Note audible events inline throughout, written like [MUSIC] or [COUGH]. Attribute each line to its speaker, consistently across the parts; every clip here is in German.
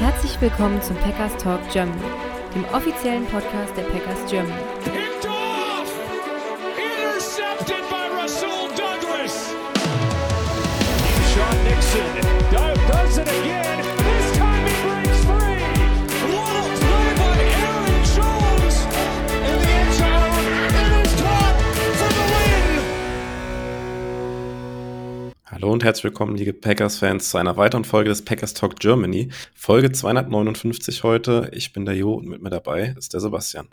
Speaker 1: Herzlich willkommen zum Packers Talk Germany, dem offiziellen Podcast der Packers Germany.
Speaker 2: Intercepted by Rasul Douglas! Sean Nixon
Speaker 3: Hallo und herzlich willkommen, liebe Packers-Fans, zu einer weiteren Folge des Packers Talk Germany. Folge 259 heute. Ich bin der Jo und mit mir dabei ist der Sebastian.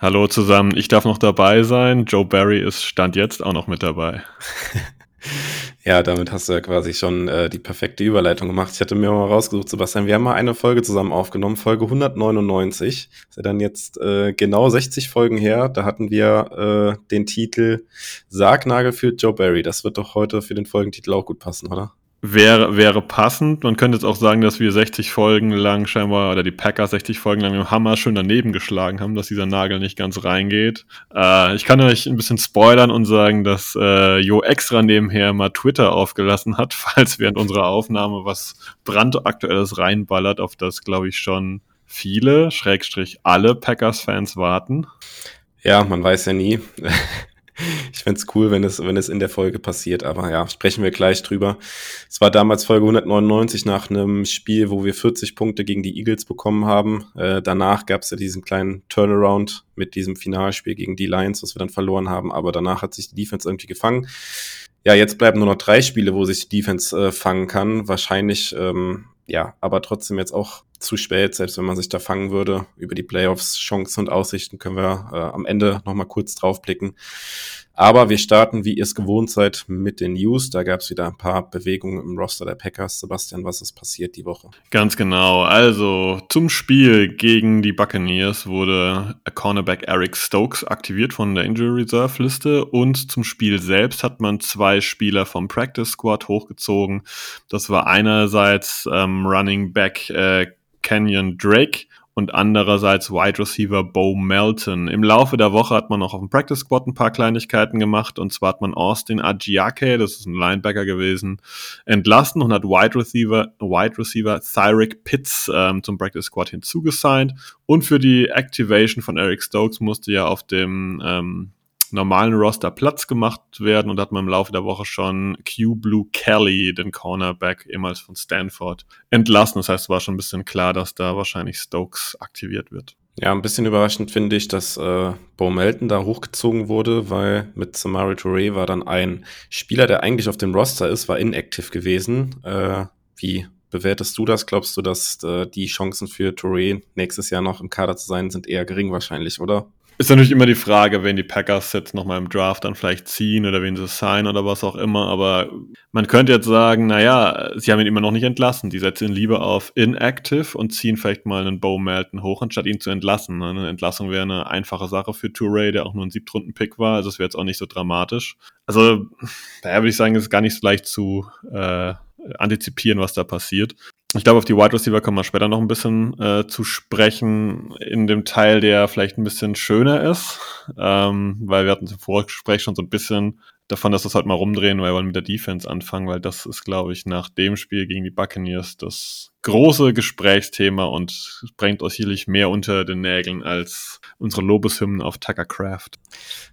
Speaker 4: Hallo zusammen, ich darf noch dabei sein. Joe Barry ist Stand jetzt auch noch mit dabei. [LAUGHS]
Speaker 3: Ja, damit hast du ja quasi schon äh, die perfekte Überleitung gemacht. Ich hatte mir mal rausgesucht, Sebastian, wir haben mal eine Folge zusammen aufgenommen, Folge 199. Das ist ja dann jetzt äh, genau 60 Folgen her. Da hatten wir äh, den Titel Sargnagel für Joe Barry. Das wird doch heute für den Folgentitel auch gut passen, oder?
Speaker 4: Wäre, wäre passend. Man könnte jetzt auch sagen, dass wir 60 Folgen lang scheinbar, oder die Packers 60 Folgen lang dem Hammer schön daneben geschlagen haben, dass dieser Nagel nicht ganz reingeht. Äh, ich kann euch ein bisschen spoilern und sagen, dass äh, Jo extra nebenher mal Twitter aufgelassen hat, [LAUGHS] falls während unserer Aufnahme was brandaktuelles reinballert, auf das, glaube ich, schon viele, Schrägstrich alle Packers-Fans warten.
Speaker 3: Ja, man weiß ja nie. [LAUGHS] Ich find's cool, wenn es, wenn es in der Folge passiert, aber ja, sprechen wir gleich drüber. Es war damals Folge 199 nach einem Spiel, wo wir 40 Punkte gegen die Eagles bekommen haben. Äh, danach gab's ja diesen kleinen Turnaround mit diesem Finalspiel gegen die Lions, was wir dann verloren haben, aber danach hat sich die Defense irgendwie gefangen. Ja, jetzt bleiben nur noch drei Spiele, wo sich die Defense äh, fangen kann. Wahrscheinlich, ähm, ja, aber trotzdem jetzt auch zu spät, selbst wenn man sich da fangen würde. Über die Playoffs, Chancen und Aussichten können wir äh, am Ende nochmal kurz drauf blicken. Aber wir starten, wie ihr es gewohnt seid, mit den News. Da gab es wieder ein paar Bewegungen im Roster der Packers. Sebastian, was ist passiert die Woche?
Speaker 4: Ganz genau. Also zum Spiel gegen die Buccaneers wurde Cornerback Eric Stokes aktiviert von der Injury Reserve Liste und zum Spiel selbst hat man zwei Spieler vom Practice Squad hochgezogen. Das war einerseits ähm, Running Back äh, Kenyon Drake und andererseits Wide Receiver Bo Melton. Im Laufe der Woche hat man noch auf dem Practice Squad ein paar Kleinigkeiten gemacht und zwar hat man Austin Agiake, das ist ein Linebacker gewesen, entlassen und hat Wide Receiver, Wide Receiver Thyrick Pitts ähm, zum Practice Squad hinzugesigned und für die Activation von Eric Stokes musste ja auf dem ähm, normalen Roster Platz gemacht werden und hat man im Laufe der Woche schon Q Blue Kelly, den Cornerback, ehemals von Stanford, entlassen. Das heißt, es war schon ein bisschen klar, dass da wahrscheinlich Stokes aktiviert wird.
Speaker 3: Ja, ein bisschen überraschend finde ich, dass äh, Bo Melton da hochgezogen wurde, weil mit Samari Touré war dann ein Spieler, der eigentlich auf dem Roster ist, war inactive gewesen. Äh, wie bewertest du das? Glaubst du, dass äh, die Chancen für Touré nächstes Jahr noch im Kader zu sein, sind eher gering wahrscheinlich, oder?
Speaker 4: Ist natürlich immer die Frage, wenn die Packers jetzt nochmal im Draft dann vielleicht ziehen oder wen sie signen oder was auch immer. Aber man könnte jetzt sagen, naja, sie haben ihn immer noch nicht entlassen. Die setzen ihn lieber auf inactive und ziehen vielleicht mal einen Bo Melton hoch, anstatt ihn zu entlassen. Eine Entlassung wäre eine einfache Sache für Touré, der auch nur ein Siebtrunden-Pick war. Also es wäre jetzt auch nicht so dramatisch. Also daher würde ich sagen, es ist gar nicht so leicht zu äh, antizipieren, was da passiert. Ich glaube, auf die Wide Receiver kommen wir später noch ein bisschen äh, zu sprechen, in dem Teil, der vielleicht ein bisschen schöner ist, ähm, weil wir hatten im Vorgespräch schon so ein bisschen davon, dass wir es halt mal rumdrehen, weil wir wollen mit der Defense anfangen, weil das ist, glaube ich, nach dem Spiel gegen die Buccaneers das große Gesprächsthema und bringt euch sicherlich mehr unter den Nägeln als unsere Lobeshymnen auf Tucker Craft.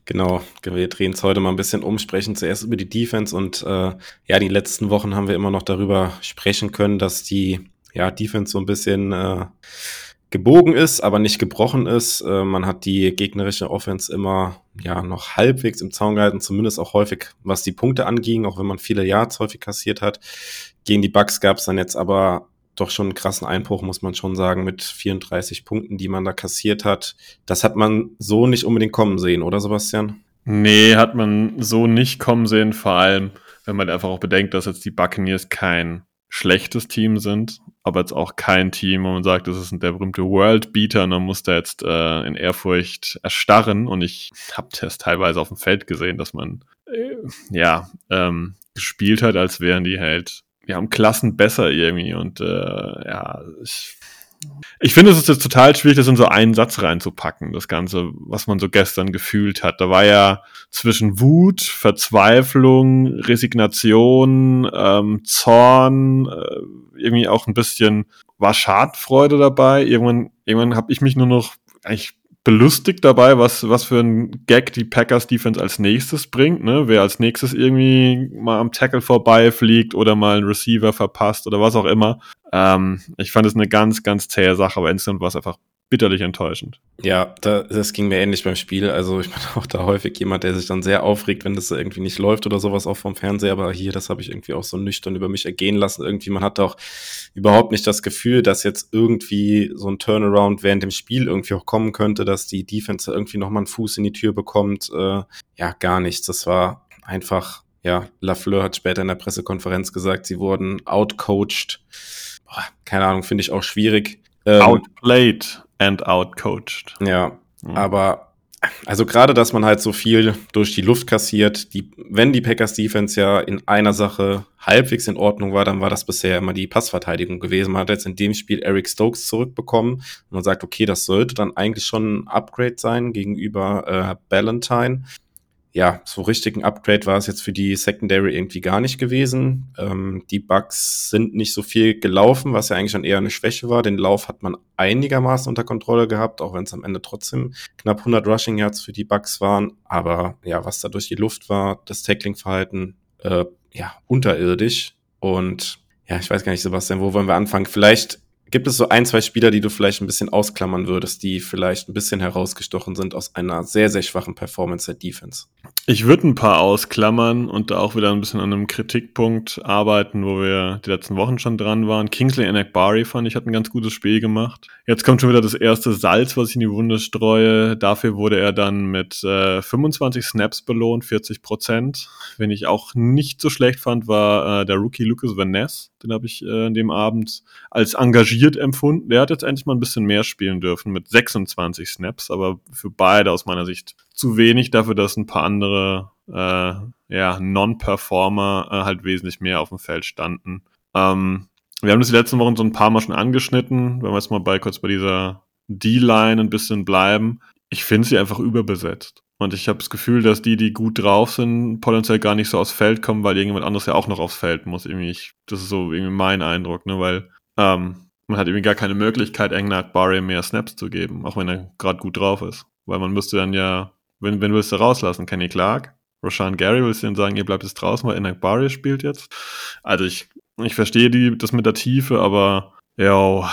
Speaker 3: Genau, wir drehen es heute mal ein bisschen um, sprechen zuerst über die Defense und äh, ja, die letzten Wochen haben wir immer noch darüber sprechen können, dass die ja, Defense so ein bisschen äh, gebogen ist, aber nicht gebrochen ist. Äh, man hat die gegnerische Offense immer ja noch halbwegs im Zaun gehalten, zumindest auch häufig, was die Punkte anging, auch wenn man viele Yards häufig kassiert hat. Gegen die Bucks gab es dann jetzt aber doch schon einen krassen Einbruch, muss man schon sagen, mit 34 Punkten, die man da kassiert hat. Das hat man so nicht unbedingt kommen sehen, oder Sebastian?
Speaker 4: Nee, hat man so nicht kommen sehen, vor allem, wenn man einfach auch bedenkt, dass jetzt die Buccaneers kein schlechtes Team sind, aber jetzt auch kein Team, wo man sagt, das ist der berühmte World Beater und man muss da jetzt äh, in Ehrfurcht erstarren. Und ich habe das teilweise auf dem Feld gesehen, dass man äh, ja ähm, gespielt hat, als wären die halt ja um Klassen besser irgendwie. Und äh, ja, ich ich finde, es ist jetzt total schwierig, das in so einen Satz reinzupacken, das Ganze, was man so gestern gefühlt hat. Da war ja zwischen Wut, Verzweiflung, Resignation, ähm, Zorn, äh, irgendwie auch ein bisschen war Schadfreude dabei. Irgendwann, irgendwann habe ich mich nur noch eigentlich belustigt dabei, was, was für ein Gag die Packers Defense als nächstes bringt, ne? Wer als nächstes irgendwie mal am Tackle vorbeifliegt oder mal einen Receiver verpasst oder was auch immer. Ähm, ich fand es eine ganz, ganz zähe Sache, aber insgesamt war es einfach bitterlich enttäuschend.
Speaker 3: Ja, da, das ging mir ähnlich beim Spiel. Also ich bin [LAUGHS] auch da häufig jemand, der sich dann sehr aufregt, wenn das irgendwie nicht läuft oder sowas auch vom Fernseher. Aber hier, das habe ich irgendwie auch so nüchtern über mich ergehen lassen. Irgendwie, man hat auch überhaupt nicht das Gefühl, dass jetzt irgendwie so ein Turnaround während dem Spiel irgendwie auch kommen könnte, dass die Defense irgendwie nochmal einen Fuß in die Tür bekommt. Äh, ja, gar nichts. Das war einfach, ja, Lafleur hat später in der Pressekonferenz gesagt, sie wurden outcoached. Boah, keine Ahnung, finde ich auch schwierig.
Speaker 4: Ähm, Outplayed and outcoached.
Speaker 3: Ja, mhm. aber also gerade, dass man halt so viel durch die Luft kassiert, die, wenn die Packers Defense ja in einer Sache halbwegs in Ordnung war, dann war das bisher immer die Passverteidigung gewesen. Man hat jetzt in dem Spiel Eric Stokes zurückbekommen und man sagt, okay, das sollte dann eigentlich schon ein Upgrade sein gegenüber äh, Ballantyne ja, so richtig ein Upgrade war es jetzt für die Secondary irgendwie gar nicht gewesen. Ähm, die Bugs sind nicht so viel gelaufen, was ja eigentlich schon eher eine Schwäche war. Den Lauf hat man einigermaßen unter Kontrolle gehabt, auch wenn es am Ende trotzdem knapp 100 Rushing Yards für die Bugs waren. Aber ja, was da durch die Luft war, das Tackling-Verhalten, äh, ja, unterirdisch. Und ja, ich weiß gar nicht, Sebastian, wo wollen wir anfangen? Vielleicht Gibt es so ein, zwei Spieler, die du vielleicht ein bisschen ausklammern würdest, die vielleicht ein bisschen herausgestochen sind aus einer sehr, sehr schwachen Performance der Defense?
Speaker 4: Ich würde ein paar ausklammern und da auch wieder ein bisschen an einem Kritikpunkt arbeiten, wo wir die letzten Wochen schon dran waren. Kingsley Enakbari fand ich, hat ein ganz gutes Spiel gemacht. Jetzt kommt schon wieder das erste Salz, was ich in die Wunde streue. Dafür wurde er dann mit äh, 25 Snaps belohnt, 40 Prozent. Wenn ich auch nicht so schlecht fand, war äh, der Rookie Lucas Van Ness. Den habe ich äh, in dem Abend als engagiert empfunden. Der hat jetzt endlich mal ein bisschen mehr spielen dürfen mit 26 Snaps, aber für beide aus meiner Sicht zu wenig dafür, dass ein paar andere äh, ja, Non-Performer äh, halt wesentlich mehr auf dem Feld standen. Ähm, wir haben das die letzten Wochen so ein paar Mal schon angeschnitten, wenn wir jetzt mal bei kurz bei dieser D-Line ein bisschen bleiben. Ich finde sie einfach überbesetzt. Und ich habe das Gefühl, dass die, die gut drauf sind, potenziell gar nicht so aufs Feld kommen, weil irgendjemand anderes ja auch noch aufs Feld muss. Irgendwie, ich, das ist so irgendwie mein Eindruck, ne? Weil ähm, man hat irgendwie gar keine Möglichkeit, Engnat Barry mehr Snaps zu geben, auch wenn er gerade gut drauf ist. Weil man müsste dann ja, wenn, wenn willst du rauslassen, Kenny Clark, Roshan Gary willst du dann sagen, ihr bleibt jetzt draußen, weil Engnat Barry spielt jetzt. Also ich ich verstehe die, das mit der Tiefe, aber ja,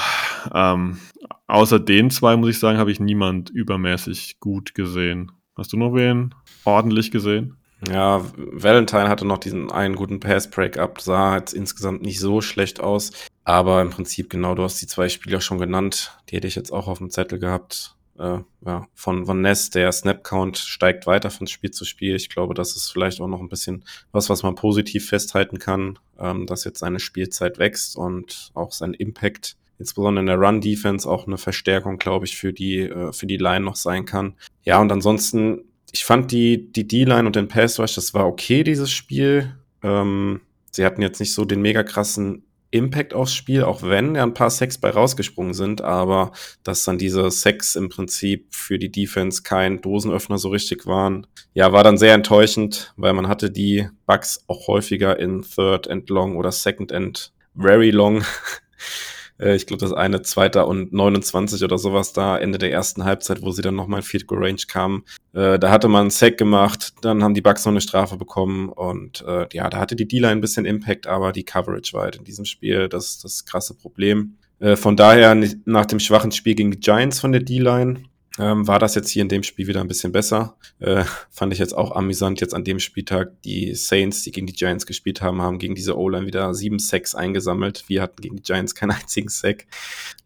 Speaker 4: ähm, außer den zwei, muss ich sagen, habe ich niemand übermäßig gut gesehen. Hast du noch wen ordentlich gesehen?
Speaker 3: Ja, Valentine hatte noch diesen einen guten Pass-Break-Up, sah jetzt insgesamt nicht so schlecht aus. Aber im Prinzip, genau, du hast die zwei Spieler schon genannt. Die hätte ich jetzt auch auf dem Zettel gehabt äh, ja, von Van Ness, der Snap-Count steigt weiter von Spiel zu Spiel. Ich glaube, das ist vielleicht auch noch ein bisschen was, was man positiv festhalten kann, ähm, dass jetzt seine Spielzeit wächst und auch sein Impact, insbesondere in der Run-Defense, auch eine Verstärkung, glaube ich, für die, äh, für die Line noch sein kann. Ja, und ansonsten, ich fand die, die D-Line und den Pass-Rush, das war okay, dieses Spiel. Ähm, sie hatten jetzt nicht so den mega krassen Impact aufs Spiel, auch wenn ja ein paar Sex bei rausgesprungen sind, aber dass dann diese Sex im Prinzip für die Defense kein Dosenöffner so richtig waren, ja, war dann sehr enttäuschend, weil man hatte die Bugs auch häufiger in Third and Long oder Second and Very Long [LAUGHS] Äh, ich glaube, das eine Zweiter und 29 oder sowas da, Ende der ersten Halbzeit, wo sie dann nochmal in Field Goal Range kamen. Äh, da hatte man einen Sack gemacht, dann haben die Bucks noch eine Strafe bekommen und äh, ja, da hatte die D-Line ein bisschen Impact, aber die Coverage war halt in diesem Spiel das, das krasse Problem. Äh, von daher, nach dem schwachen Spiel gegen die Giants von der D-Line, ähm, war das jetzt hier in dem Spiel wieder ein bisschen besser. Äh, fand ich jetzt auch amüsant jetzt an dem Spieltag. Die Saints, die gegen die Giants gespielt haben, haben gegen diese O-Line wieder sieben Sacks eingesammelt. Wir hatten gegen die Giants keinen [LAUGHS] einzigen Sack.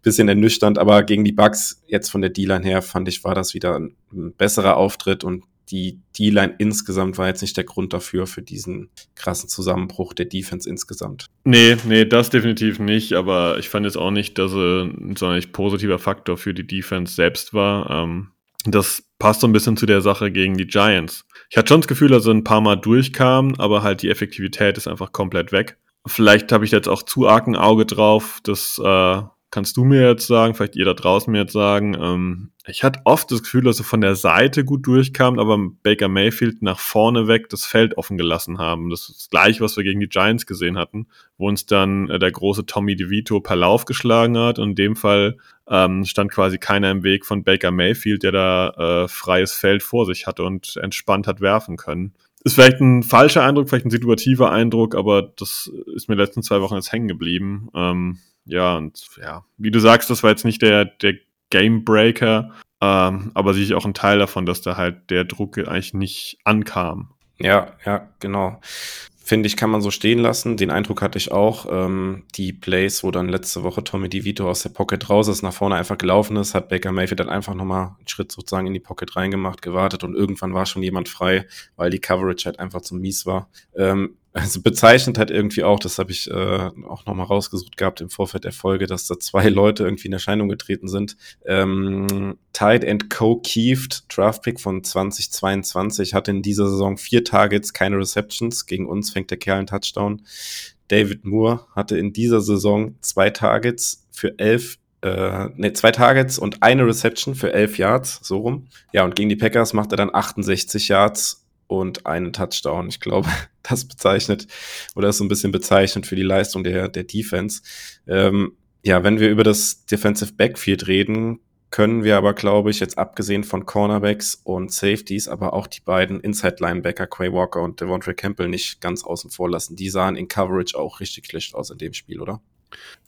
Speaker 3: Bisschen ernüchternd, aber gegen die Bucks jetzt von der D-Line her fand ich, war das wieder ein, besserer Auftritt und die D-Line insgesamt war jetzt nicht der Grund dafür, für diesen krassen Zusammenbruch der Defense insgesamt.
Speaker 4: Nee, nee, das definitiv nicht, aber ich fand jetzt auch nicht, dass er ein sonderlich positiver Faktor für die Defense selbst war. Ähm, das passt so ein bisschen zu der Sache gegen die Giants. Ich hatte schon das Gefühl, dass er ein paar Mal durchkam, aber halt die Effektivität ist einfach komplett weg. Vielleicht habe ich jetzt auch zu arg ein Auge drauf, dass äh, kannst du mir jetzt sagen, vielleicht ihr da draußen mir jetzt sagen, ähm, ich hatte oft das Gefühl, dass sie von der Seite gut durchkamen, aber Baker Mayfield nach vorne weg das Feld offen gelassen haben. Das ist das gleiche, was wir gegen die Giants gesehen hatten, wo uns dann äh, der große Tommy DeVito per Lauf geschlagen hat und in dem Fall ähm, stand quasi keiner im Weg von Baker Mayfield, der da äh, freies Feld vor sich hatte und entspannt hat werfen können ist vielleicht ein falscher Eindruck, vielleicht ein situativer Eindruck, aber das ist mir letzten zwei Wochen jetzt hängen geblieben. Ähm, ja, und ja, wie du sagst, das war jetzt nicht der, der Gamebreaker, ähm, aber ich auch einen Teil davon, dass da halt der Druck eigentlich nicht ankam.
Speaker 3: Ja, ja, genau finde ich, kann man so stehen lassen. Den Eindruck hatte ich auch. Ähm, die Plays, wo dann letzte Woche Tommy DeVito aus der Pocket raus ist, nach vorne einfach gelaufen ist, hat Baker Mayfield dann einfach nochmal einen Schritt sozusagen in die Pocket reingemacht, gewartet und irgendwann war schon jemand frei, weil die Coverage halt einfach zu mies war. Ähm, also bezeichnet halt irgendwie auch, das habe ich äh, auch nochmal rausgesucht gehabt im Vorfeld der Folge, dass da zwei [LAUGHS] Leute irgendwie in Erscheinung getreten sind. Ähm, Tide and Co. Keeft, Draftpick von 2022, hatte in dieser Saison vier Targets, keine Receptions. Gegen uns fängt der Kerl einen Touchdown. David Moore hatte in dieser Saison zwei Targets für elf äh, ne, zwei Targets und eine Reception für elf Yards, so rum. Ja, und gegen die Packers macht er dann 68 Yards und einen Touchdown. Ich glaube, [LAUGHS] das bezeichnet oder ist so ein bisschen bezeichnet für die Leistung der, der Defense. Ähm, ja, wenn wir über das Defensive Backfield reden, können wir aber, glaube ich, jetzt abgesehen von Cornerbacks und Safeties, aber auch die beiden Inside-Linebacker, Quay Walker und Devontae Campbell, nicht ganz außen vor lassen. Die sahen in Coverage auch richtig schlecht aus in dem Spiel, oder?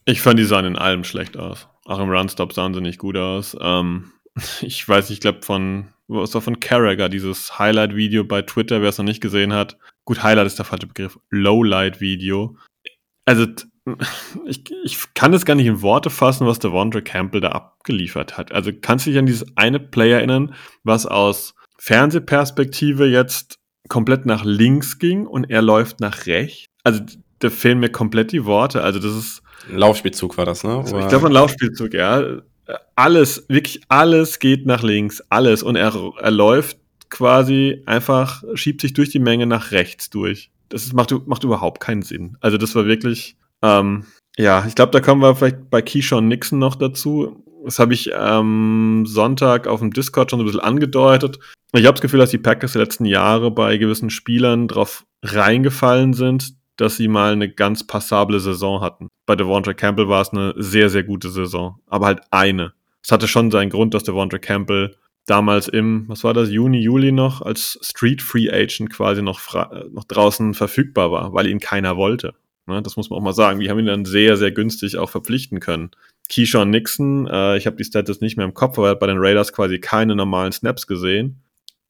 Speaker 4: Ich fand, die sahen in allem schlecht aus. Auch im Runstop sahen sie nicht gut aus. Ähm, [LAUGHS] ich weiß, ich glaube von was war von Carragher, dieses Highlight-Video bei Twitter, wer es noch nicht gesehen hat. Gut, Highlight ist der falsche Begriff. Lowlight-Video. Also, [LAUGHS] ich, ich kann es gar nicht in Worte fassen, was der Devondre Campbell da abgeliefert hat. Also, kannst du dich an dieses eine Play erinnern, was aus Fernsehperspektive jetzt komplett nach links ging und er läuft nach rechts? Also, da fehlen mir komplett die Worte. Also, das ist.
Speaker 3: Ein Laufspielzug war das, ne?
Speaker 4: Also, ich glaube, ein Laufspielzug, ja alles, wirklich alles geht nach links, alles. Und er, er läuft quasi einfach, schiebt sich durch die Menge nach rechts durch. Das macht, macht überhaupt keinen Sinn. Also das war wirklich, ähm, ja, ich glaube, da kommen wir vielleicht bei Keyshawn Nixon noch dazu. Das habe ich am ähm, Sonntag auf dem Discord schon so ein bisschen angedeutet. Ich habe das Gefühl, dass die Packers die letzten Jahre bei gewissen Spielern drauf reingefallen sind, dass sie mal eine ganz passable Saison hatten. Bei Devonta Campbell war es eine sehr, sehr gute Saison, aber halt eine. Es hatte schon seinen Grund, dass Devonta Campbell damals im, was war das, Juni, Juli noch, als Street Free Agent quasi noch, noch draußen verfügbar war, weil ihn keiner wollte. Ne, das muss man auch mal sagen. Die haben ihn dann sehr, sehr günstig auch verpflichten können. Keyshawn Nixon, äh, ich habe die Stats nicht mehr im Kopf, aber er hat bei den Raiders quasi keine normalen Snaps gesehen.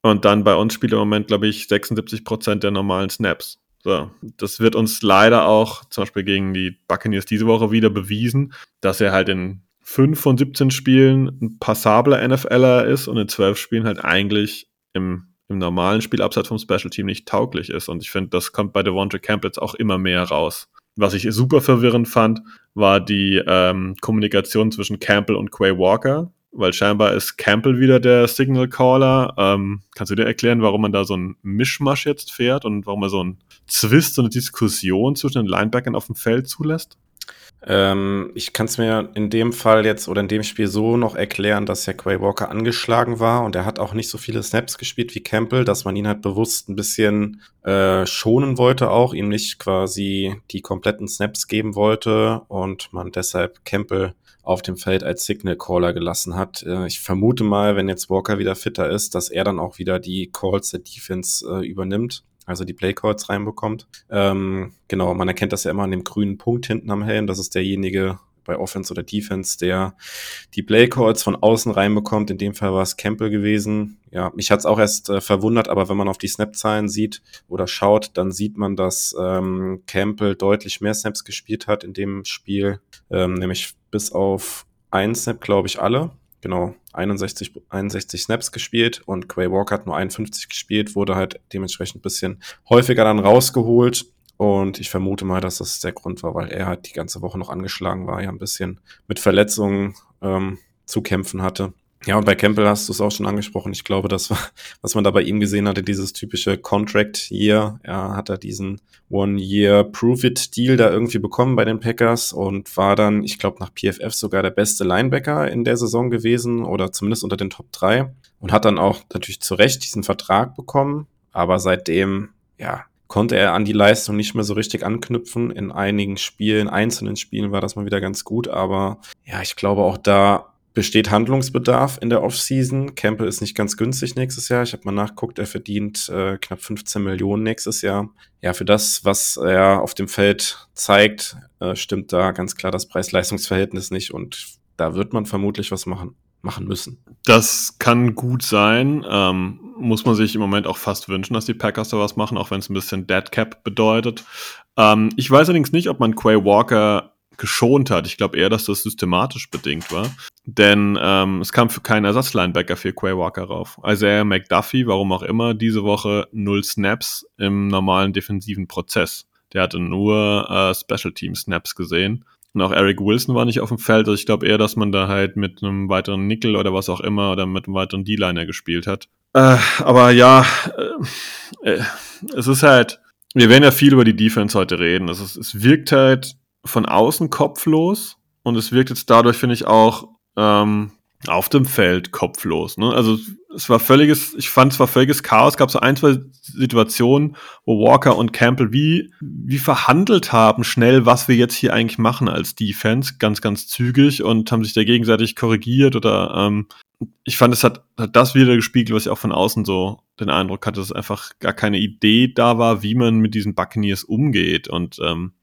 Speaker 4: Und dann bei uns spielt er im Moment, glaube ich, 76 Prozent der normalen Snaps. So, das wird uns leider auch zum Beispiel gegen die Buccaneers diese Woche wieder bewiesen, dass er halt in 5 von 17 Spielen ein passabler NFLer ist und in 12 Spielen halt eigentlich im, im normalen Spiel abseits vom Special Team nicht tauglich ist. Und ich finde, das kommt bei Devonta Camp jetzt auch immer mehr raus. Was ich super verwirrend fand, war die ähm, Kommunikation zwischen Campbell und Quay Walker, weil scheinbar ist Campbell wieder der Signal Caller. Ähm, kannst du dir erklären, warum man da so einen Mischmasch jetzt fährt und warum er so einen Zwist, so eine Diskussion zwischen den Linebackern auf dem Feld zulässt?
Speaker 3: Ähm, ich kann es mir in dem Fall jetzt oder in dem Spiel so noch erklären, dass ja Quay Walker angeschlagen war und er hat auch nicht so viele Snaps gespielt wie Campbell, dass man ihn halt bewusst ein bisschen äh, schonen wollte auch, ihm nicht quasi die kompletten Snaps geben wollte und man deshalb Campbell auf dem Feld als Signal Caller gelassen hat. Äh, ich vermute mal, wenn jetzt Walker wieder fitter ist, dass er dann auch wieder die Calls der Defense äh, übernimmt also die Playcalls reinbekommt. Ähm, genau, man erkennt das ja immer an dem grünen Punkt hinten am Helm. Das ist derjenige bei Offense oder Defense, der die Playcalls von außen reinbekommt. In dem Fall war es Campbell gewesen. Ja, mich hat's auch erst äh, verwundert, aber wenn man auf die Snap-Zahlen sieht oder schaut, dann sieht man, dass ähm, Campbell deutlich mehr Snaps gespielt hat in dem Spiel, ähm, nämlich bis auf ein Snap, glaube ich, alle genau 61, 61 Snaps gespielt und Quay Walker hat nur 51 gespielt, wurde halt dementsprechend ein bisschen häufiger dann rausgeholt. Und ich vermute mal, dass das der Grund war, weil er halt die ganze Woche noch angeschlagen war, ja ein bisschen mit Verletzungen ähm, zu kämpfen hatte. Ja, und bei Campbell hast du es auch schon angesprochen. Ich glaube, das war, [LAUGHS] was man da bei ihm gesehen hatte, dieses typische Contract Year. Er hat da diesen One-Year Prove-It-Deal da irgendwie bekommen bei den Packers und war dann, ich glaube, nach PFF sogar der beste Linebacker in der Saison gewesen oder zumindest unter den Top 3 und hat dann auch natürlich zu Recht diesen Vertrag bekommen. Aber seitdem, ja, konnte er an die Leistung nicht mehr so richtig anknüpfen. In einigen Spielen, einzelnen Spielen war das mal wieder ganz gut, aber ja, ich glaube auch da besteht Handlungsbedarf in der Offseason. Campbell ist nicht ganz günstig nächstes Jahr. Ich habe mal nachguckt, er verdient äh, knapp 15 Millionen nächstes Jahr. Ja, für das, was er auf dem Feld zeigt, äh, stimmt da ganz klar das Preis-Leistungs-Verhältnis nicht und da wird man vermutlich was machen machen müssen.
Speaker 4: Das kann gut sein. Ähm, muss man sich im Moment auch fast wünschen, dass die Packers da was machen, auch wenn es ein bisschen Dead Cap bedeutet. Ähm, ich weiß allerdings nicht, ob man Quay Walker geschont hat. Ich glaube eher, dass das systematisch bedingt war. Denn ähm, es kam für keinen Ersatzlinebacker für Quay Walker rauf. Isaiah McDuffie, warum auch immer, diese Woche null Snaps im normalen defensiven Prozess. Der hatte nur äh, Special Team Snaps gesehen. Und auch Eric Wilson war nicht auf dem Feld. Also ich glaube eher, dass man da halt mit einem weiteren Nickel oder was auch immer oder mit einem weiteren D-Liner gespielt hat. Äh, aber ja, äh, äh, es ist halt, wir werden ja viel über die Defense heute reden. Es, ist, es wirkt halt von außen kopflos und es wirkt jetzt dadurch, finde ich, auch ähm, auf dem Feld kopflos. Ne? Also es war völliges, ich fand es war völliges Chaos. Es gab so ein, zwei Situationen, wo Walker und Campbell wie, wie verhandelt haben, schnell, was wir jetzt hier eigentlich machen als Defense, ganz, ganz zügig und haben sich da gegenseitig korrigiert oder ähm, ich fand, es hat, hat das wieder gespiegelt, was ich auch von außen so den Eindruck hatte, dass einfach gar keine Idee da war, wie man mit diesen Buccaneers umgeht. Und ähm,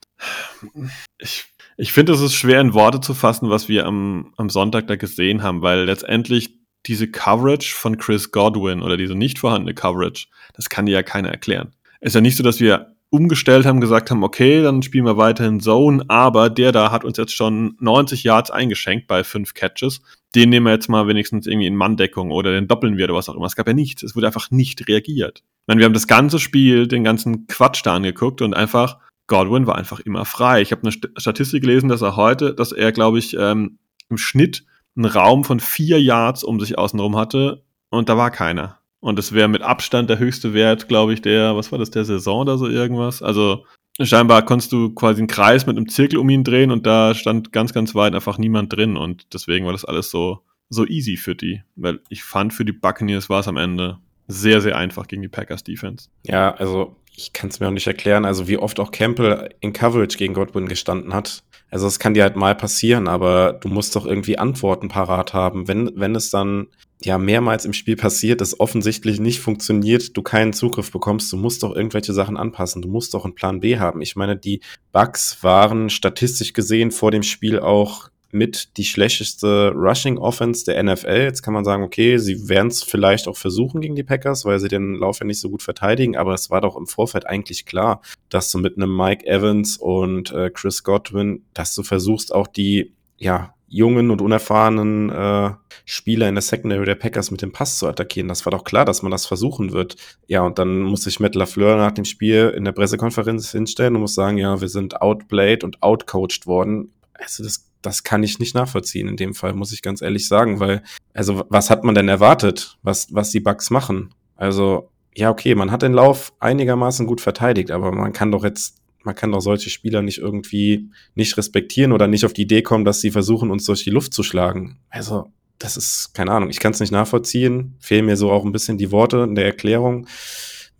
Speaker 4: ich ich finde, es ist schwer in Worte zu fassen, was wir am, am Sonntag da gesehen haben, weil letztendlich diese Coverage von Chris Godwin oder diese nicht vorhandene Coverage, das kann dir ja keiner erklären. Es ist ja nicht so, dass wir umgestellt haben, gesagt haben, okay, dann spielen wir weiterhin Zone, aber der da hat uns jetzt schon 90 Yards eingeschenkt bei fünf Catches. Den nehmen wir jetzt mal wenigstens irgendwie in Manndeckung oder den doppeln wir oder was auch immer. Es gab ja nichts. Es wurde einfach nicht reagiert. Ich meine, wir haben das ganze Spiel, den ganzen Quatsch da angeguckt und einfach Godwin war einfach immer frei. Ich habe eine Statistik gelesen, dass er heute, dass er, glaube ich, ähm, im Schnitt einen Raum von vier Yards um sich außenrum hatte und da war keiner. Und das wäre mit Abstand der höchste Wert, glaube ich, der, was war das, der Saison oder so irgendwas. Also scheinbar konntest du quasi einen Kreis mit einem Zirkel um ihn drehen und da stand ganz, ganz weit einfach niemand drin und deswegen war das alles so, so easy für die. Weil ich fand, für die Buccaneers war es am Ende sehr, sehr einfach gegen die Packers Defense.
Speaker 3: Ja, also ich kann es mir auch nicht erklären, also wie oft auch Campbell in Coverage gegen Godwin gestanden hat. Also es kann dir halt mal passieren, aber du musst doch irgendwie Antworten parat haben. Wenn, wenn es dann ja mehrmals im Spiel passiert, es offensichtlich nicht funktioniert, du keinen Zugriff bekommst, du musst doch irgendwelche Sachen anpassen, du musst doch einen Plan B haben. Ich meine, die Bugs waren statistisch gesehen vor dem Spiel auch mit die schlechteste Rushing Offense der NFL. Jetzt kann man sagen, okay, sie werden es vielleicht auch versuchen gegen die Packers, weil sie den Lauf ja nicht so gut verteidigen, aber es war doch im Vorfeld eigentlich klar, dass du mit einem Mike Evans und äh, Chris Godwin, dass du versuchst auch die, ja, jungen und unerfahrenen äh, Spieler in der Secondary der Packers mit dem Pass zu attackieren. Das war doch klar, dass man das versuchen wird. Ja, und dann muss sich Matt LaFleur nach dem Spiel in der Pressekonferenz hinstellen und muss sagen, ja, wir sind outplayed und outcoached worden. Also das das kann ich nicht nachvollziehen in dem Fall, muss ich ganz ehrlich sagen, weil, also was hat man denn erwartet, was, was die Bugs machen? Also, ja, okay, man hat den Lauf einigermaßen gut verteidigt, aber man kann doch jetzt, man kann doch solche Spieler nicht irgendwie nicht respektieren oder nicht auf die Idee kommen, dass sie versuchen, uns durch die Luft zu schlagen. Also, das ist, keine Ahnung, ich kann es nicht nachvollziehen, fehlen mir so auch ein bisschen die Worte in der Erklärung.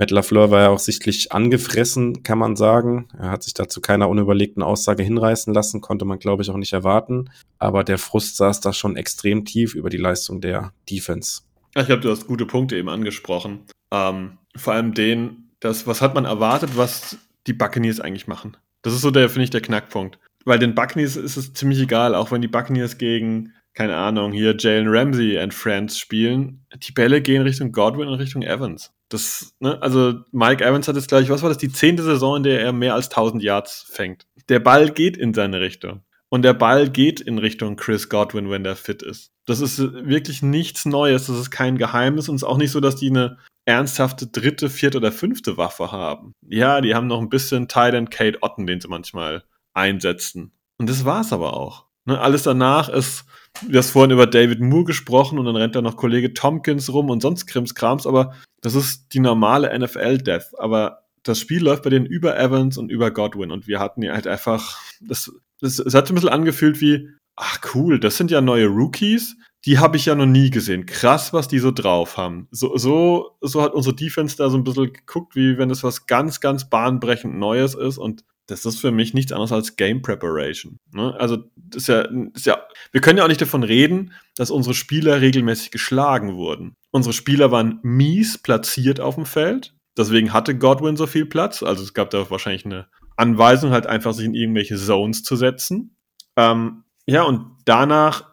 Speaker 3: Matt LaFleur war ja auch sichtlich angefressen, kann man sagen. Er hat sich dazu keiner unüberlegten Aussage hinreißen lassen, konnte man, glaube ich, auch nicht erwarten. Aber der Frust saß da schon extrem tief über die Leistung der Defense.
Speaker 4: Ich glaube, du hast gute Punkte eben angesprochen. Ähm, vor allem den, das, was hat man erwartet, was die Buccaneers eigentlich machen? Das ist so der, finde ich, der Knackpunkt. Weil den Buccaneers ist es ziemlich egal, auch wenn die Buccaneers gegen, keine Ahnung, hier Jalen Ramsey and Friends spielen. Die Bälle gehen Richtung Godwin und Richtung Evans. Das, ne, also Mike Evans hat jetzt gleich, was war das, die zehnte Saison, in der er mehr als 1000 Yards fängt. Der Ball geht in seine Richtung. Und der Ball geht in Richtung Chris Godwin, wenn der fit ist. Das ist wirklich nichts Neues, das ist kein Geheimnis und es ist auch nicht so, dass die eine ernsthafte dritte, vierte oder fünfte Waffe haben. Ja, die haben noch ein bisschen Tight Kate Otten, den sie manchmal einsetzen. Und das war's aber auch. Ne, alles danach ist, du hast vorhin über David Moore gesprochen und dann rennt da noch Kollege Tompkins rum und sonst Krimskrams, aber das ist die normale NFL-Death. Aber das Spiel läuft bei denen über Evans und über Godwin und wir hatten ja halt einfach, das, das, es hat ein bisschen angefühlt wie, ach cool, das sind ja neue Rookies, die habe ich ja noch nie gesehen. Krass, was die so drauf haben. So, so, so hat unsere Defense da so ein bisschen geguckt, wie wenn es was ganz, ganz bahnbrechend Neues ist und das ist für mich nichts anderes als Game Preparation. Ne? Also, das ist, ja, das ist ja, wir können ja auch nicht davon reden, dass unsere Spieler regelmäßig geschlagen wurden. Unsere Spieler waren mies platziert auf dem Feld. Deswegen hatte Godwin so viel Platz. Also es gab da wahrscheinlich eine Anweisung, halt einfach sich in irgendwelche Zones zu setzen. Ähm, ja, und danach,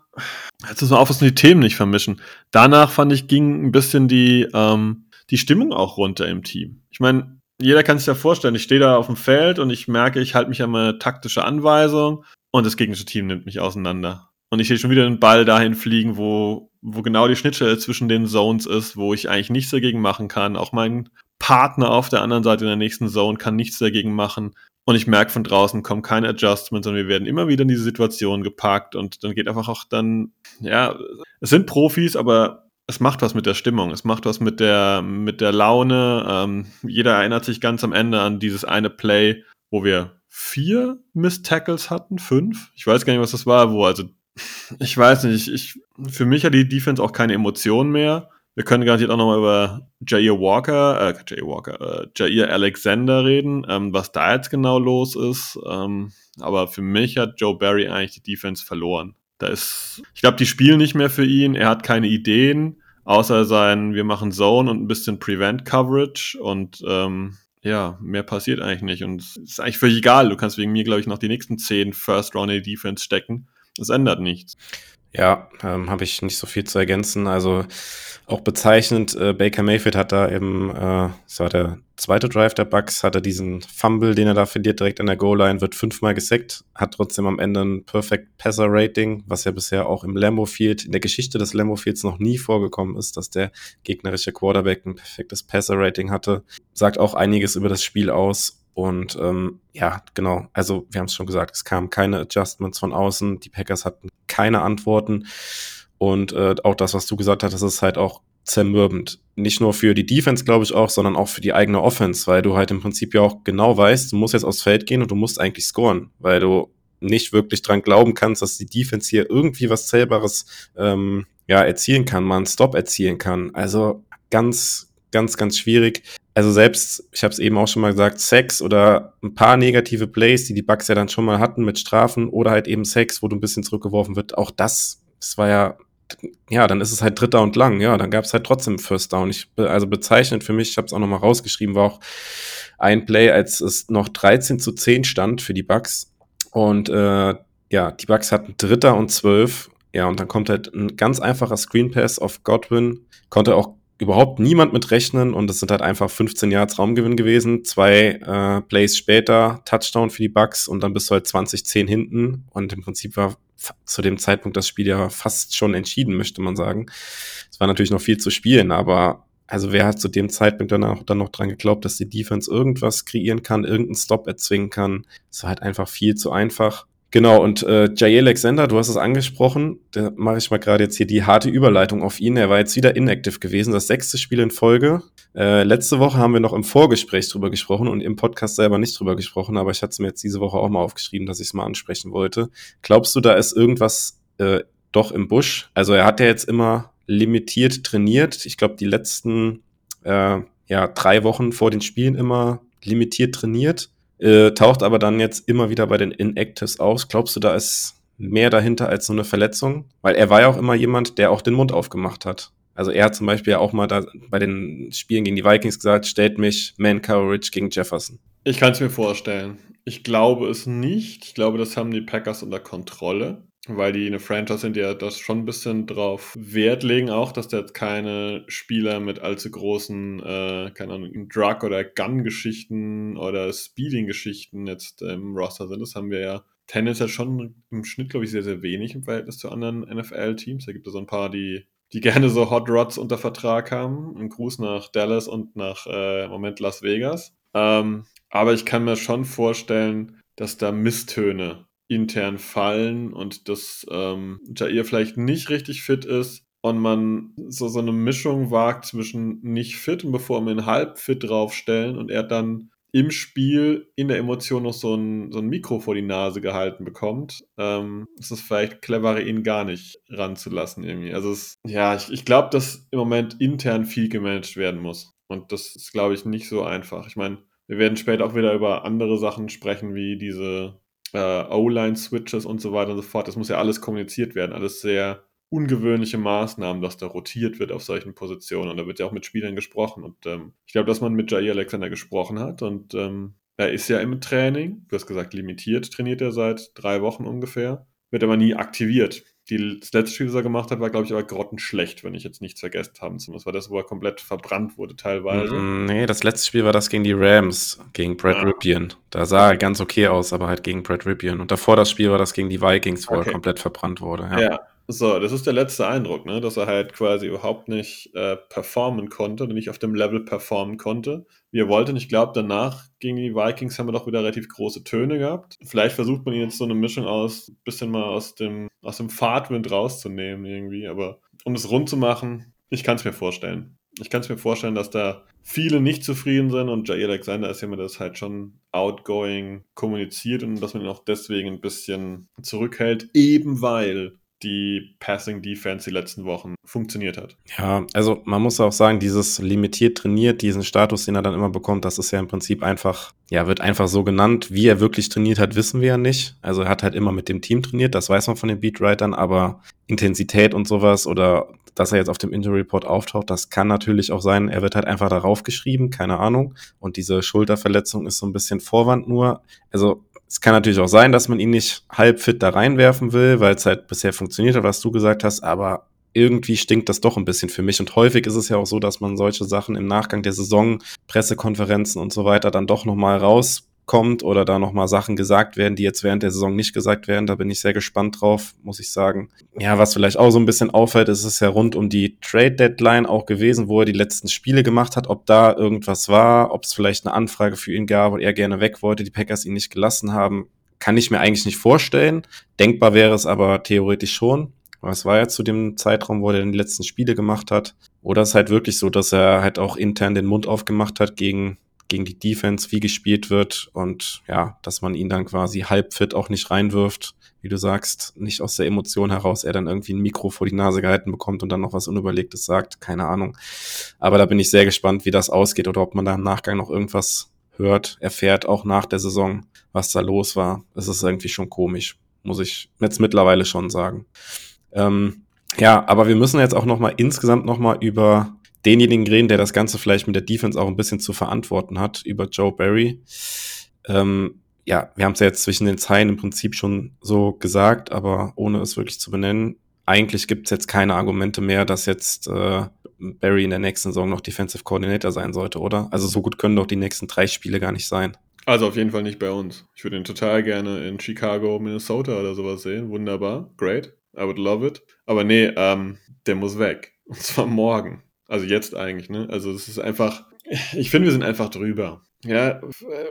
Speaker 4: jetzt müssen wir aufpassen, die Themen nicht vermischen. Danach fand ich, ging ein bisschen die, ähm, die Stimmung auch runter im Team. Ich meine, jeder kann sich ja vorstellen, ich stehe da auf dem Feld und ich merke, ich halte mich an eine taktische Anweisung und das gegnerische Team nimmt mich auseinander. Und ich sehe schon wieder den Ball dahin fliegen, wo, wo genau die Schnittstelle zwischen den Zones ist, wo ich eigentlich nichts dagegen machen kann. Auch mein Partner auf der anderen Seite in der nächsten Zone kann nichts dagegen machen. Und ich merke von draußen kommen keine Adjustments, sondern wir werden immer wieder in diese Situation gepackt und dann geht einfach auch dann, ja, es sind Profis, aber es macht was mit der Stimmung, es macht was mit der, mit der Laune. Ähm, jeder erinnert sich ganz am Ende an dieses eine Play, wo wir vier Miss Tackles hatten, fünf. Ich weiß gar nicht, was das war, wo, also, [LAUGHS] ich weiß nicht, ich, für mich hat die Defense auch keine Emotionen mehr. Wir können garantiert auch nochmal über Jair Walker, äh, Jair Walker, äh, Jair Alexander reden, ähm, was da jetzt genau los ist. Ähm, aber für mich hat Joe Barry eigentlich die Defense verloren. Da ist, ich glaube, die spielen nicht mehr für ihn. Er hat keine Ideen, außer sein, wir machen Zone und ein bisschen Prevent Coverage und ähm, ja, mehr passiert eigentlich nicht. Und es ist eigentlich völlig egal. Du kannst wegen mir, glaube ich, noch die nächsten zehn First Round in die Defense stecken. Das ändert nichts.
Speaker 3: Ja, ähm, habe ich nicht so viel zu ergänzen. Also auch bezeichnend, äh, Baker Mayfield hat da im, äh, das war der zweite Drive der Bucks, hat er diesen Fumble, den er da verliert, direkt an der Goal-Line, wird fünfmal gesackt, hat trotzdem am Ende ein Perfect Passer Rating, was ja bisher auch im Lambo Field, in der Geschichte des Lambo Fields noch nie vorgekommen ist, dass der gegnerische Quarterback ein perfektes Passer Rating hatte. Sagt auch einiges über das Spiel aus und ähm, ja, genau, also wir haben es schon gesagt, es kamen keine Adjustments von außen, die Packers hatten keine Antworten. Und äh, auch das, was du gesagt hast, das ist halt auch zermürbend. Nicht nur für die Defense, glaube ich auch, sondern auch für die eigene Offense, weil du halt im Prinzip ja auch genau weißt, du musst jetzt aufs Feld gehen und du musst eigentlich scoren, weil du nicht wirklich dran glauben kannst, dass die Defense hier irgendwie was Zählbares ähm, ja, erzielen kann, mal einen Stop erzielen kann. Also ganz, ganz, ganz schwierig also selbst, ich habe es eben auch schon mal gesagt, Sex oder ein paar negative Plays, die die Bugs ja dann schon mal hatten mit Strafen oder halt eben Sex, wo du ein bisschen zurückgeworfen wird, auch das, das war ja, ja, dann ist es halt Dritter und lang, ja, dann gab es halt trotzdem First Down. Ich, also bezeichnend für mich, ich habe es auch noch mal rausgeschrieben, war auch ein Play, als es noch 13 zu 10 stand für die Bugs und äh, ja, die Bugs hatten Dritter und Zwölf, ja, und dann kommt halt ein ganz einfacher Screen Pass auf Godwin, konnte auch überhaupt niemand mit rechnen und es sind halt einfach 15 Yards Raumgewinn gewesen. Zwei äh, Plays später Touchdown für die Bucks und dann bist du halt 20-10 hinten und im Prinzip war zu dem Zeitpunkt das Spiel ja fast schon entschieden, möchte man sagen. Es war natürlich noch viel zu spielen, aber also wer hat zu dem Zeitpunkt dann auch dann noch dran geglaubt, dass die Defense irgendwas kreieren kann, irgendeinen Stop erzwingen kann? Es war halt einfach viel zu einfach. Genau, und äh, Jay Alexander, du hast es angesprochen, da mache ich mal gerade jetzt hier die harte Überleitung auf ihn. Er war jetzt wieder inactive gewesen, das sechste Spiel in Folge. Äh, letzte Woche haben wir noch im Vorgespräch drüber gesprochen und im Podcast selber nicht drüber gesprochen, aber ich hatte es mir jetzt diese Woche auch mal aufgeschrieben, dass ich es mal ansprechen wollte. Glaubst du, da ist irgendwas äh, doch im Busch? Also er hat ja jetzt immer limitiert trainiert. Ich glaube, die letzten äh, ja, drei Wochen vor den Spielen immer limitiert trainiert äh, taucht aber dann jetzt immer wieder bei den Inactives aus. Glaubst du, da ist mehr dahinter als so eine Verletzung? Weil er war ja auch immer jemand, der auch den Mund aufgemacht hat. Also er hat zum Beispiel ja auch mal da bei den Spielen gegen die Vikings gesagt, stellt mich Man Coverage gegen Jefferson.
Speaker 4: Ich kann es mir vorstellen. Ich glaube es nicht. Ich glaube, das haben die Packers unter Kontrolle weil die eine Franchise sind, die ja das schon ein bisschen drauf Wert legen, auch, dass da jetzt keine Spieler mit allzu großen, äh, keine Ahnung, Drug- oder Gun-Geschichten oder Speeding-Geschichten jetzt im Roster sind. Das haben wir ja tendenziell schon im Schnitt, glaube ich, sehr, sehr wenig im Verhältnis zu anderen NFL-Teams. Da gibt es so ein paar, die, die gerne so Hot Rods unter Vertrag haben. Ein Gruß nach Dallas und nach, äh, im Moment, Las Vegas. Ähm, aber ich kann mir schon vorstellen, dass da Misstöne intern fallen und dass ähm, Jair vielleicht nicht richtig fit ist und man so, so eine Mischung wagt zwischen nicht fit und bevor wir ihn halb fit draufstellen und er dann im Spiel in der Emotion noch so ein, so ein Mikro vor die Nase gehalten bekommt, ähm, ist es vielleicht cleverer, ihn gar nicht ranzulassen irgendwie. Also es, ja, ich, ich glaube, dass im Moment intern viel gemanagt werden muss. Und das ist, glaube ich, nicht so einfach. Ich meine, wir werden später auch wieder über andere Sachen sprechen, wie diese äh, O-Line-Switches und so weiter und so fort. Das muss ja alles kommuniziert werden, alles sehr ungewöhnliche Maßnahmen, dass da rotiert wird auf solchen Positionen. Und da wird ja auch mit Spielern gesprochen. Und ähm, ich glaube, dass man mit Jair Alexander gesprochen hat. Und ähm, er ist ja im Training. Du hast gesagt, limitiert trainiert er seit drei Wochen ungefähr. Wird aber nie aktiviert. Die, das letzte Spiel, das er gemacht hat, war, glaube ich, aber grottenschlecht, wenn ich jetzt nichts vergessen habe. Das war das, wo er komplett verbrannt wurde teilweise.
Speaker 3: Mm, nee, das letzte Spiel war das gegen die Rams, gegen Brad ja. Ripien. Da sah er ganz okay aus, aber halt gegen Brad Ripien. Und davor das Spiel war das gegen die Vikings, wo okay. er komplett verbrannt wurde.
Speaker 4: Ja. ja. So, das ist der letzte Eindruck, ne? dass er halt quasi überhaupt nicht äh, performen konnte, nicht auf dem Level performen konnte, wie er wollte. Und ich glaube, danach gegen die Vikings haben wir doch wieder relativ große Töne gehabt. Vielleicht versucht man ihn jetzt so eine Mischung aus, bisschen mal aus dem, aus dem Fahrtwind rauszunehmen irgendwie. Aber um es rund zu machen, ich kann es mir vorstellen. Ich kann es mir vorstellen, dass da viele nicht zufrieden sind und Jair Alexander ist jemand, der das halt schon outgoing kommuniziert und dass man ihn auch deswegen ein bisschen zurückhält, eben weil die Passing Defense die letzten Wochen funktioniert hat.
Speaker 3: Ja, also man muss auch sagen, dieses limitiert trainiert, diesen Status, den er dann immer bekommt, das ist ja im Prinzip einfach, ja, wird einfach so genannt. Wie er wirklich trainiert hat, wissen wir ja nicht. Also er hat halt immer mit dem Team trainiert, das weiß man von den Beatwritern, aber Intensität und sowas oder dass er jetzt auf dem Injury Report auftaucht, das kann natürlich auch sein, er wird halt einfach darauf geschrieben, keine Ahnung. Und diese Schulterverletzung ist so ein bisschen Vorwand nur. Also es kann natürlich auch sein, dass man ihn nicht halb fit da reinwerfen will, weil es halt bisher funktioniert hat, was du gesagt hast, aber irgendwie stinkt das doch ein bisschen für mich. Und häufig ist es ja auch so, dass man solche Sachen im Nachgang der Saison, Pressekonferenzen und so weiter dann doch nochmal raus kommt oder da nochmal Sachen gesagt werden, die jetzt während der Saison nicht gesagt werden. Da bin ich sehr gespannt drauf, muss ich sagen. Ja, was vielleicht auch so ein bisschen auffällt, ist es ja rund um die Trade Deadline auch gewesen, wo er die letzten Spiele gemacht hat, ob da irgendwas war, ob es vielleicht eine Anfrage für ihn gab und er gerne weg wollte, die Packers ihn nicht gelassen haben. Kann ich mir eigentlich nicht vorstellen. Denkbar wäre es aber theoretisch schon. Was war ja zu dem Zeitraum, wo er die letzten Spiele gemacht hat? Oder ist halt wirklich so, dass er halt auch intern den Mund aufgemacht hat gegen gegen die Defense, wie gespielt wird und ja, dass man ihn dann quasi halb fit auch nicht reinwirft, wie du sagst, nicht aus der Emotion heraus, er dann irgendwie ein Mikro vor die Nase gehalten bekommt und dann noch was Unüberlegtes sagt, keine Ahnung. Aber da bin ich sehr gespannt, wie das ausgeht oder ob man da im Nachgang noch irgendwas hört, erfährt, auch nach der Saison, was da los war. Das ist irgendwie schon komisch, muss ich jetzt mittlerweile schon sagen. Ähm, ja, aber wir müssen jetzt auch noch mal insgesamt noch mal über denjenigen reden, der das Ganze vielleicht mit der Defense auch ein bisschen zu verantworten hat, über Joe Barry. Ähm, ja, wir haben es ja jetzt zwischen den Zeilen im Prinzip schon so gesagt, aber ohne es wirklich zu benennen. Eigentlich gibt es jetzt keine Argumente mehr, dass jetzt äh, Barry in der nächsten Saison noch Defensive Coordinator sein sollte, oder? Also so gut können doch die nächsten drei Spiele gar nicht sein.
Speaker 4: Also auf jeden Fall nicht bei uns. Ich würde ihn total gerne in Chicago, Minnesota oder sowas sehen. Wunderbar, great, I would love it. Aber nee, ähm, der muss weg. Und zwar morgen. Also jetzt eigentlich, ne? Also es ist einfach, ich finde, wir sind einfach drüber. Ja,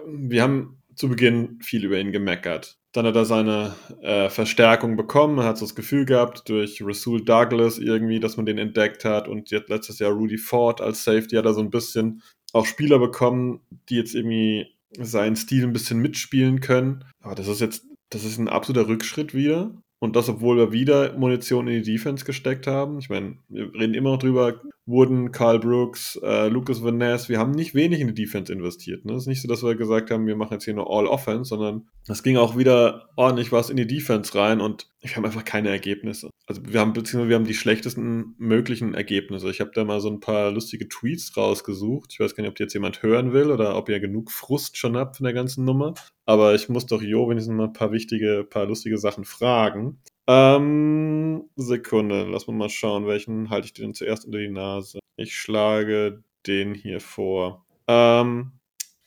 Speaker 4: wir haben zu Beginn viel über ihn gemeckert. Dann hat er seine äh, Verstärkung bekommen, hat so das Gefühl gehabt durch Rasul Douglas irgendwie, dass man den entdeckt hat und jetzt letztes Jahr Rudy Ford als Safety hat er so ein bisschen auch Spieler bekommen, die jetzt irgendwie seinen Stil ein bisschen mitspielen können. Aber das ist jetzt, das ist ein absoluter Rückschritt wieder. Und das, obwohl wir wieder Munition in die Defense gesteckt haben. Ich meine, wir reden immer noch drüber, Wooden, Carl Brooks, äh, Lucas Van Ness, wir haben nicht wenig in die Defense investiert. Ne? Es ist nicht so, dass wir gesagt haben, wir machen jetzt hier nur All Offense, sondern es ging auch wieder ordentlich was in die Defense rein und wir haben einfach keine Ergebnisse. Also wir haben, beziehungsweise wir haben die schlechtesten möglichen Ergebnisse. Ich habe da mal so ein paar lustige Tweets rausgesucht. Ich weiß gar nicht, ob die jetzt jemand hören will oder ob ihr genug Frust schon habt von der ganzen Nummer. Aber ich muss doch Jo wenigstens mal ein paar wichtige, paar lustige Sachen fragen. Ähm, Sekunde, lass mal mal schauen, welchen halte ich dir denn zuerst unter die Nase. Ich schlage den hier vor. Ähm,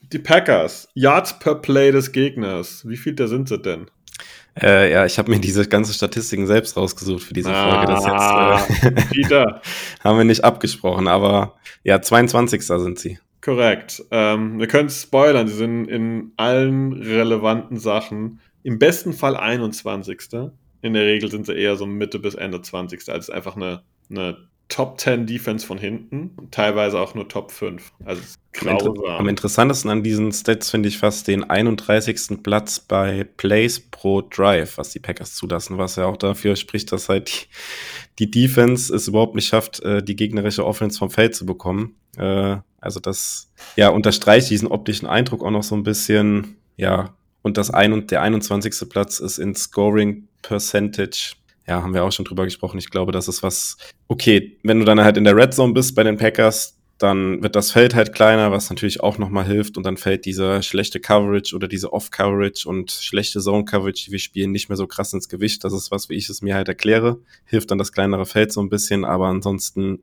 Speaker 4: die Packers, Yards per Play des Gegners. Wie viel da sind sie denn?
Speaker 3: Äh, ja, ich habe mir diese ganzen Statistiken selbst rausgesucht für diese Folge. Das jetzt äh, Peter. [LAUGHS] haben wir nicht abgesprochen, aber ja, 22. sind sie.
Speaker 4: Korrekt. Ähm, wir können spoilern, sie sind in allen relevanten Sachen im besten Fall 21. In der Regel sind sie eher so Mitte bis Ende 20. Also einfach eine, eine Top 10 Defense von hinten, teilweise auch nur Top 5. Also
Speaker 3: am, am, interessantesten an diesen Stats finde ich fast den 31. Platz bei Plays pro Drive, was die Packers zulassen, was ja auch dafür spricht, dass halt die, die Defense es überhaupt nicht schafft, äh, die gegnerische Offense vom Feld zu bekommen. Äh, also das ja unterstreicht diesen optischen Eindruck auch noch so ein bisschen, ja, und das ein und der 21. Platz ist in Scoring Percentage ja, haben wir auch schon drüber gesprochen. Ich glaube, das ist was, okay, wenn du dann halt in der Red Zone bist bei den Packers, dann wird das Feld halt kleiner, was natürlich auch nochmal hilft und dann fällt diese schlechte Coverage oder diese Off-Coverage und schlechte Zone-Coverage, die wir spielen, nicht mehr so krass ins Gewicht. Das ist was, wie ich es mir halt erkläre. Hilft dann das kleinere Feld so ein bisschen, aber ansonsten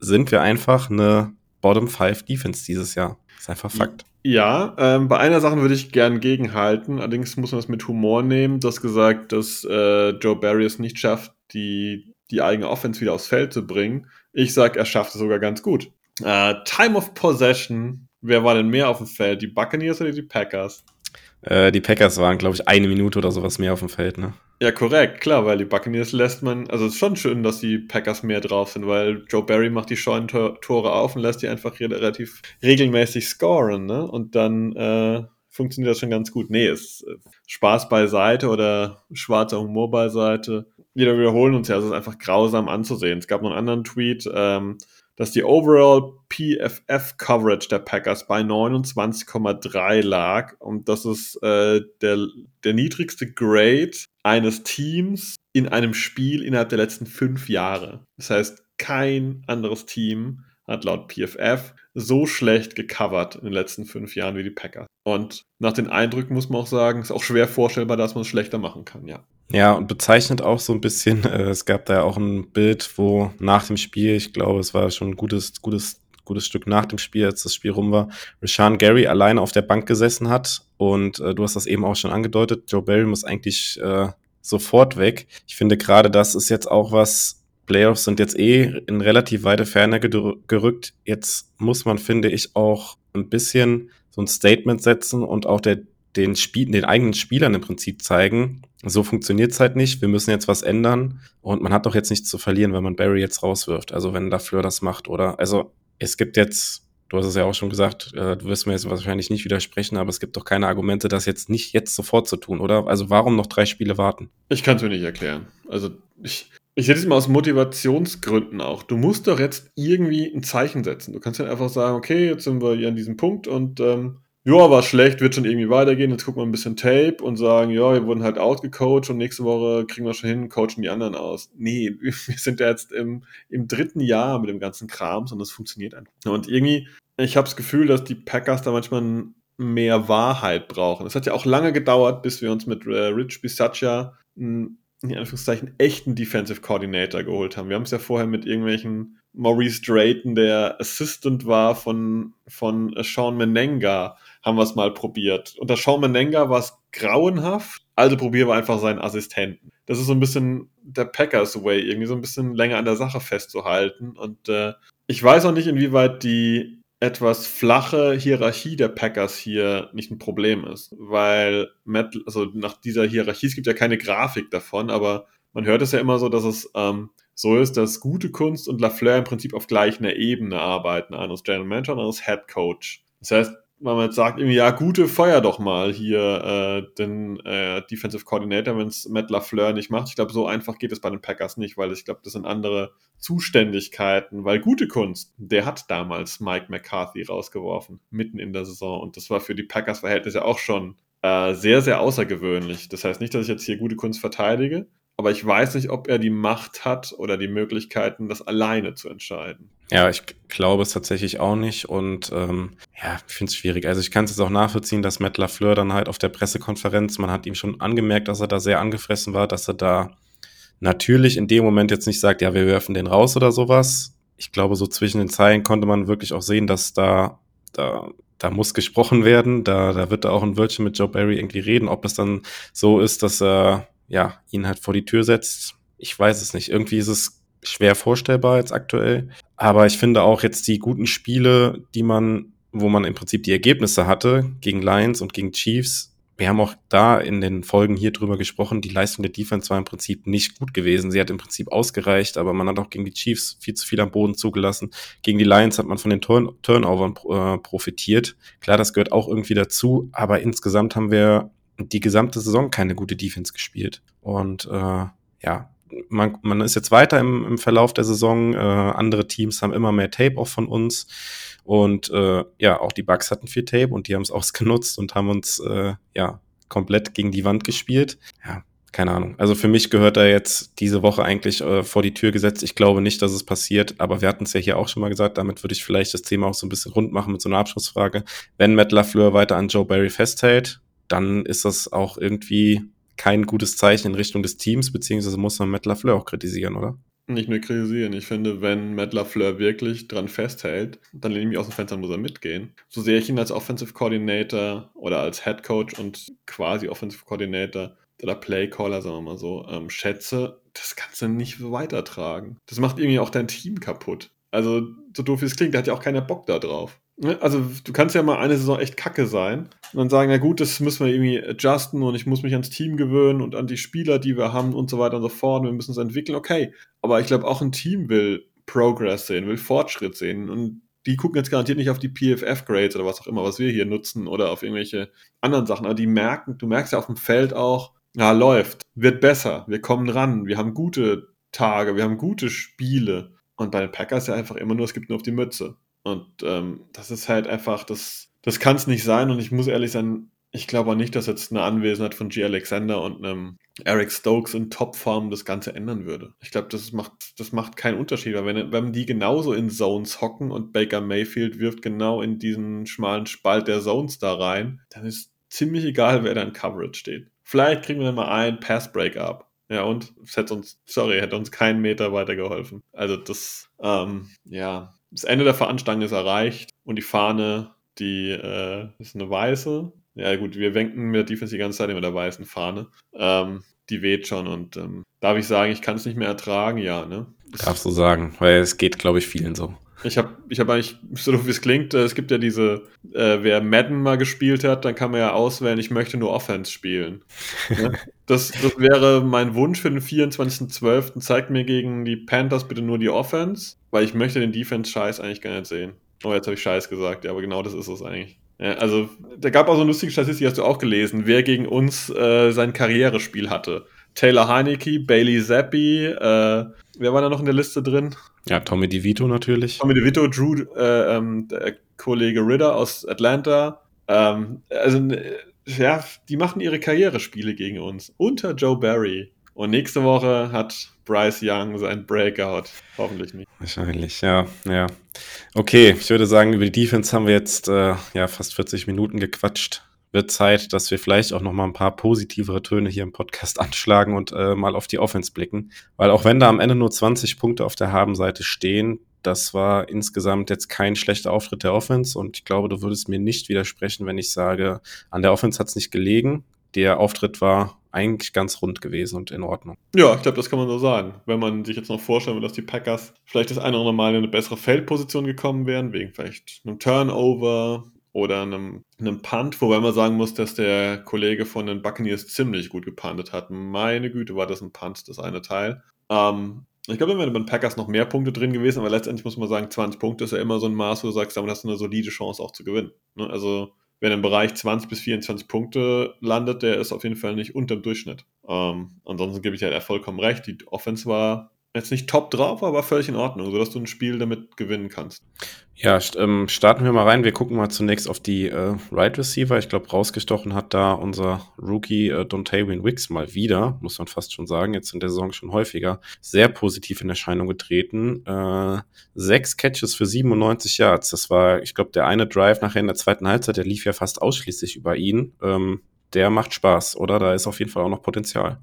Speaker 3: sind wir einfach eine Bottom 5 Defense dieses Jahr. Ist einfach Fakt.
Speaker 4: Ja, ähm, bei einer Sache würde ich gern gegenhalten. Allerdings muss man es mit Humor nehmen. Du hast gesagt, dass äh, Joe Barry es nicht schafft, die, die eigene Offense wieder aufs Feld zu bringen. Ich sag, er schafft es sogar ganz gut. Äh, Time of Possession. Wer war denn mehr auf dem Feld? Die Buccaneers oder die Packers?
Speaker 3: Äh, die Packers waren, glaube ich, eine Minute oder sowas mehr auf dem Feld, ne?
Speaker 4: Ja, korrekt, klar, weil die Buccaneers lässt man, also es ist schon schön, dass die Packers mehr drauf sind, weil Joe Barry macht die Scheunentore auf und lässt die einfach relativ regelmäßig scoren, ne? Und dann äh, funktioniert das schon ganz gut. Nee, ist äh, Spaß beiseite oder schwarzer Humor beiseite. Wir wiederholen uns ja, es ist einfach grausam anzusehen. Es gab noch einen anderen Tweet, ähm, dass die Overall PFF Coverage der Packers bei 29,3 lag und das ist äh, der, der niedrigste Grade eines Teams in einem Spiel innerhalb der letzten fünf Jahre. Das heißt, kein anderes Team hat laut PFF so schlecht gecovert in den letzten fünf Jahren wie die Packers. Und nach den Eindrücken muss man auch sagen, ist auch schwer vorstellbar, dass man es schlechter machen kann, ja.
Speaker 3: Ja, und bezeichnet auch so ein bisschen, äh, es gab da ja auch ein Bild, wo nach dem Spiel, ich glaube, es war schon ein gutes, gutes, gutes Stück nach dem Spiel, als das Spiel rum war, Rashawn Gary alleine auf der Bank gesessen hat. Und äh, du hast das eben auch schon angedeutet, Joe Barry muss eigentlich äh, sofort weg. Ich finde gerade, das ist jetzt auch was, Playoffs sind jetzt eh in relativ weite Ferne gerückt. Jetzt muss man, finde ich, auch ein bisschen so ein Statement setzen und auch der den, Spiel, den eigenen Spielern im Prinzip zeigen, so funktioniert es halt nicht, wir müssen jetzt was ändern und man hat doch jetzt nichts zu verlieren, wenn man Barry jetzt rauswirft, also wenn Lafleur das macht oder, also es gibt jetzt, du hast es ja auch schon gesagt, äh, du wirst mir jetzt wahrscheinlich nicht widersprechen, aber es gibt doch keine Argumente, das jetzt nicht jetzt sofort zu tun, oder? Also warum noch drei Spiele warten?
Speaker 4: Ich kann es mir nicht erklären. Also ich, ich hätte es mal aus Motivationsgründen auch. Du musst doch jetzt irgendwie ein Zeichen setzen. Du kannst ja einfach sagen, okay, jetzt sind wir hier an diesem Punkt und ähm, ja, war schlecht, wird schon irgendwie weitergehen. Jetzt gucken wir ein bisschen Tape und sagen, ja, wir wurden halt outgecoacht und nächste Woche kriegen wir schon hin, coachen die anderen aus. Nee, [LAUGHS] wir sind ja jetzt im, im dritten Jahr mit dem ganzen Krams und das funktioniert einfach. Und irgendwie, ich habe das Gefühl, dass die Packers da manchmal mehr Wahrheit brauchen. Es hat ja auch lange gedauert, bis wir uns mit äh, Rich Bisaccia in Anführungszeichen echten Defensive Coordinator geholt haben. Wir haben es ja vorher mit irgendwelchen Maurice Drayton, der Assistant war von, von Sean Menenga, haben wir es mal probiert. Unter Sean Menenga war es grauenhaft, also probieren wir einfach seinen Assistenten. Das ist so ein bisschen der Packers Way, irgendwie so ein bisschen länger an der Sache festzuhalten. Und äh, ich weiß auch nicht, inwieweit die etwas flache Hierarchie der Packers hier nicht ein Problem ist, weil Matt, also nach dieser Hierarchie, es gibt ja keine Grafik davon, aber man hört es ja immer so, dass es ähm, so ist, dass gute Kunst und Lafleur im Prinzip auf gleicher Ebene arbeiten. Einer ist General Manager und einer ist Head Coach. Das heißt, man jetzt sagt, ja, gute, feuer doch mal hier äh, den äh, Defensive Coordinator, wenn es Matt LaFleur nicht macht. Ich glaube, so einfach geht es bei den Packers nicht, weil ich glaube, das sind andere Zuständigkeiten, weil gute Kunst, der hat damals Mike McCarthy rausgeworfen, mitten in der Saison. Und das war für die Packers-Verhältnisse auch schon äh, sehr, sehr außergewöhnlich. Das heißt nicht, dass ich jetzt hier gute Kunst verteidige, aber ich weiß nicht, ob er die Macht hat oder die Möglichkeiten, das alleine zu entscheiden.
Speaker 3: Ja, ich glaube es tatsächlich auch nicht und ähm, ja, ich finde es schwierig. Also ich kann es jetzt auch nachvollziehen, dass Matt LaFleur dann halt auf der Pressekonferenz, man hat ihm schon angemerkt, dass er da sehr angefressen war, dass er da natürlich in dem Moment jetzt nicht sagt, ja, wir werfen den raus oder sowas. Ich glaube, so zwischen den Zeilen konnte man wirklich auch sehen, dass da, da, da muss gesprochen werden. Da, da wird da auch ein Wörtchen mit Joe Barry irgendwie reden. Ob das dann so ist, dass er ja, ihn halt vor die Tür setzt. Ich weiß es nicht. Irgendwie ist es schwer vorstellbar jetzt aktuell. Aber ich finde auch jetzt die guten Spiele, die man, wo man im Prinzip die Ergebnisse hatte, gegen Lions und gegen Chiefs, wir haben auch da in den Folgen hier drüber gesprochen, die Leistung der Defense war im Prinzip nicht gut gewesen. Sie hat im Prinzip ausgereicht, aber man hat auch gegen die Chiefs viel zu viel am Boden zugelassen. Gegen die Lions hat man von den Turn Turnovern äh, profitiert. Klar, das gehört auch irgendwie dazu, aber insgesamt haben wir die gesamte Saison keine gute Defense gespielt. Und äh, ja, man, man ist jetzt weiter im, im Verlauf der Saison. Äh, andere Teams haben immer mehr Tape auch von uns. Und äh, ja, auch die Bucks hatten viel Tape und die haben es [LAUGHS] ausgenutzt und haben uns äh, ja komplett gegen die Wand gespielt. Ja, keine Ahnung. Also für mich gehört da jetzt diese Woche eigentlich äh, vor die Tür gesetzt. Ich glaube nicht, dass es passiert, aber wir hatten es ja hier auch schon mal gesagt. Damit würde ich vielleicht das Thema auch so ein bisschen rund machen mit so einer Abschlussfrage. Wenn Matt LaFleur weiter an Joe Barry festhält, dann ist das auch irgendwie kein gutes Zeichen in Richtung des Teams, beziehungsweise muss man Matt LaFleur auch kritisieren, oder?
Speaker 4: Nicht nur kritisieren. Ich finde, wenn Matt LaFleur wirklich dran festhält, dann lehne ich mich aus dem Fenster, muss er mitgehen. So sehe ich ihn als Offensive Coordinator oder als Head Coach und quasi Offensive Coordinator oder Playcaller, sagen wir mal so, ähm, schätze, das kannst du nicht weitertragen. Das macht irgendwie auch dein Team kaputt. Also, so doof wie es klingt, da hat ja auch keiner Bock da drauf. Ne? Also, du kannst ja mal eine Saison echt kacke sein und dann sagen, na gut, das müssen wir irgendwie adjusten und ich muss mich ans Team gewöhnen und an die Spieler, die wir haben und so weiter und so fort. Wir müssen es entwickeln. Okay, aber ich glaube, auch ein Team will Progress sehen, will Fortschritt sehen und die gucken jetzt garantiert nicht auf die PFF-Grades oder was auch immer, was wir hier nutzen oder auf irgendwelche anderen Sachen, aber die merken, du merkst ja auf dem Feld auch, ja, läuft, wird besser, wir kommen ran, wir haben gute Tage, wir haben gute Spiele. Und bei den Packers ja einfach immer nur, es gibt nur auf die Mütze. Und ähm, das ist halt einfach, das, das kann es nicht sein. Und ich muss ehrlich sein, ich glaube auch nicht, dass jetzt eine Anwesenheit von G. Alexander und einem Eric Stokes in Topform das Ganze ändern würde. Ich glaube, das macht, das macht keinen Unterschied, weil wenn, wenn die genauso in Zones hocken und Baker Mayfield wirft genau in diesen schmalen Spalt der Zones da rein, dann ist ziemlich egal, wer da in Coverage steht. Vielleicht kriegen wir dann mal ein Pass-Break-up. Ja, und es hätte uns, sorry, hätte uns keinen Meter weitergeholfen. Also das, ähm, ja, das Ende der Veranstaltung ist erreicht und die Fahne, die äh, ist eine weiße. Ja, gut, wir wenken mit der Defense die ganze Zeit mit der weißen Fahne. Ähm, die weht schon und ähm, darf ich sagen, ich kann es nicht mehr ertragen? Ja, ne?
Speaker 3: Darfst du sagen, weil es geht, glaube ich, vielen so.
Speaker 4: Ich habe ich hab eigentlich, [LAUGHS] so wie es klingt, äh, es gibt ja diese, äh, wer Madden mal gespielt hat, dann kann man ja auswählen, ich möchte nur Offense spielen. Ne? [LAUGHS] das, das wäre mein Wunsch für den 24.12. Zeigt mir gegen die Panthers bitte nur die Offense, weil ich möchte den Defense-Scheiß eigentlich gar nicht sehen. Oh, jetzt habe ich Scheiß gesagt, ja, aber genau das ist es eigentlich. Ja, also, da gab auch so eine lustige Statistik, hast du auch gelesen, wer gegen uns äh, sein Karrierespiel hatte. Taylor Heineke, Bailey Zappi, äh, wer war da noch in der Liste drin?
Speaker 3: Ja, Tommy DeVito natürlich.
Speaker 4: Tommy DeVito, Drew, äh, ähm, der Kollege Ritter aus Atlanta. Ähm, also, ja, die machen ihre Karrierespiele gegen uns. Unter Joe Barry. Und nächste Woche hat Bryce Young sein Breakout. Hoffentlich nicht.
Speaker 3: Wahrscheinlich, ja, ja. Okay, ich würde sagen, über die Defense haben wir jetzt äh, ja fast 40 Minuten gequatscht wird Zeit, dass wir vielleicht auch noch mal ein paar positivere Töne hier im Podcast [LAUGHS] anschlagen und äh, mal auf die Offense blicken. Weil auch wenn da am Ende nur 20 Punkte auf der Habenseite stehen, das war insgesamt jetzt kein schlechter Auftritt der Offense und ich glaube, du würdest mir nicht widersprechen, wenn ich sage, an der Offense hat es nicht gelegen. Der Auftritt war eigentlich ganz rund gewesen und in Ordnung.
Speaker 4: Ja, ich glaube, das kann man so sagen. Wenn man sich jetzt noch vorstellen will, dass die Packers vielleicht das eine oder andere Mal in eine bessere Feldposition gekommen wären, wegen vielleicht einem Turnover, oder einem, einem Punt, wobei man sagen muss, dass der Kollege von den Buccaneers ziemlich gut gepuntet hat. Meine Güte, war das ein Punt, das eine Teil. Ähm, ich glaube, da wären bei den Packers noch mehr Punkte drin gewesen, aber letztendlich muss man sagen, 20 Punkte ist ja immer so ein Maß, wo du sagst, damit hast du eine solide Chance auch zu gewinnen. Ne? Also, wenn im Bereich 20 bis 24 Punkte landet, der ist auf jeden Fall nicht unter dem Durchschnitt. Ähm, ansonsten gebe ich ja vollkommen recht. Die Offense war jetzt nicht top drauf, aber völlig in Ordnung, sodass du ein Spiel damit gewinnen kannst.
Speaker 3: Ja, ähm, starten wir mal rein. Wir gucken mal zunächst auf die äh, Right Receiver. Ich glaube, rausgestochen hat da unser Rookie äh, Dontavin Wicks mal wieder, muss man fast schon sagen, jetzt in der Saison schon häufiger, sehr positiv in Erscheinung getreten. Äh, sechs Catches für 97 Yards. Das war, ich glaube, der eine Drive nachher in der zweiten Halbzeit, der lief ja fast ausschließlich über ihn. Ähm, der macht Spaß, oder? Da ist auf jeden Fall auch noch Potenzial.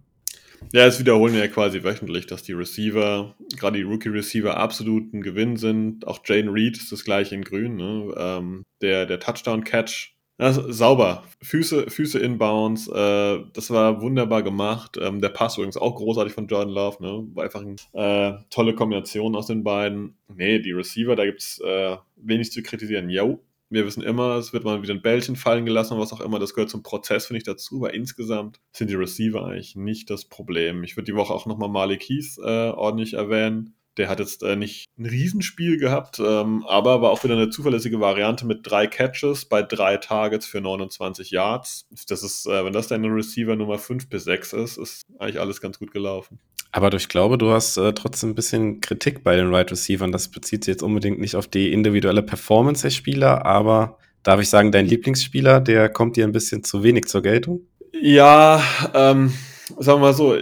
Speaker 4: Ja, das wiederholen wir ja quasi wöchentlich, dass die Receiver, gerade die Rookie-Receiver, absolut ein Gewinn sind. Auch Jane Reed ist das gleiche in Grün. Ne? Ähm, der der Touchdown-Catch, sauber. Füße, Füße inbounds, äh, das war wunderbar gemacht. Ähm, der Pass übrigens auch großartig von Jordan Love, ne? War einfach eine äh, tolle Kombination aus den beiden. Nee, die Receiver, da gibt's äh, wenig zu kritisieren. Yo, wir wissen immer, es wird mal wieder ein Bällchen fallen gelassen und was auch immer. Das gehört zum Prozess, finde ich, dazu. Aber insgesamt sind die Receiver eigentlich nicht das Problem. Ich würde die Woche auch nochmal Malik Heath äh, ordentlich erwähnen. Der hat jetzt äh, nicht ein Riesenspiel gehabt, ähm, aber war auch wieder eine zuverlässige Variante mit drei Catches bei drei Targets für 29 Yards. Das ist, äh, wenn das deine Receiver Nummer 5 bis 6 ist, ist eigentlich alles ganz gut gelaufen.
Speaker 3: Aber ich glaube, du hast äh, trotzdem ein bisschen Kritik bei den Wide right Receivers. Das bezieht sich jetzt unbedingt nicht auf die individuelle Performance der Spieler, aber darf ich sagen, dein Lieblingsspieler, der kommt dir ein bisschen zu wenig zur Geltung?
Speaker 4: Ja, ähm, sagen wir mal so,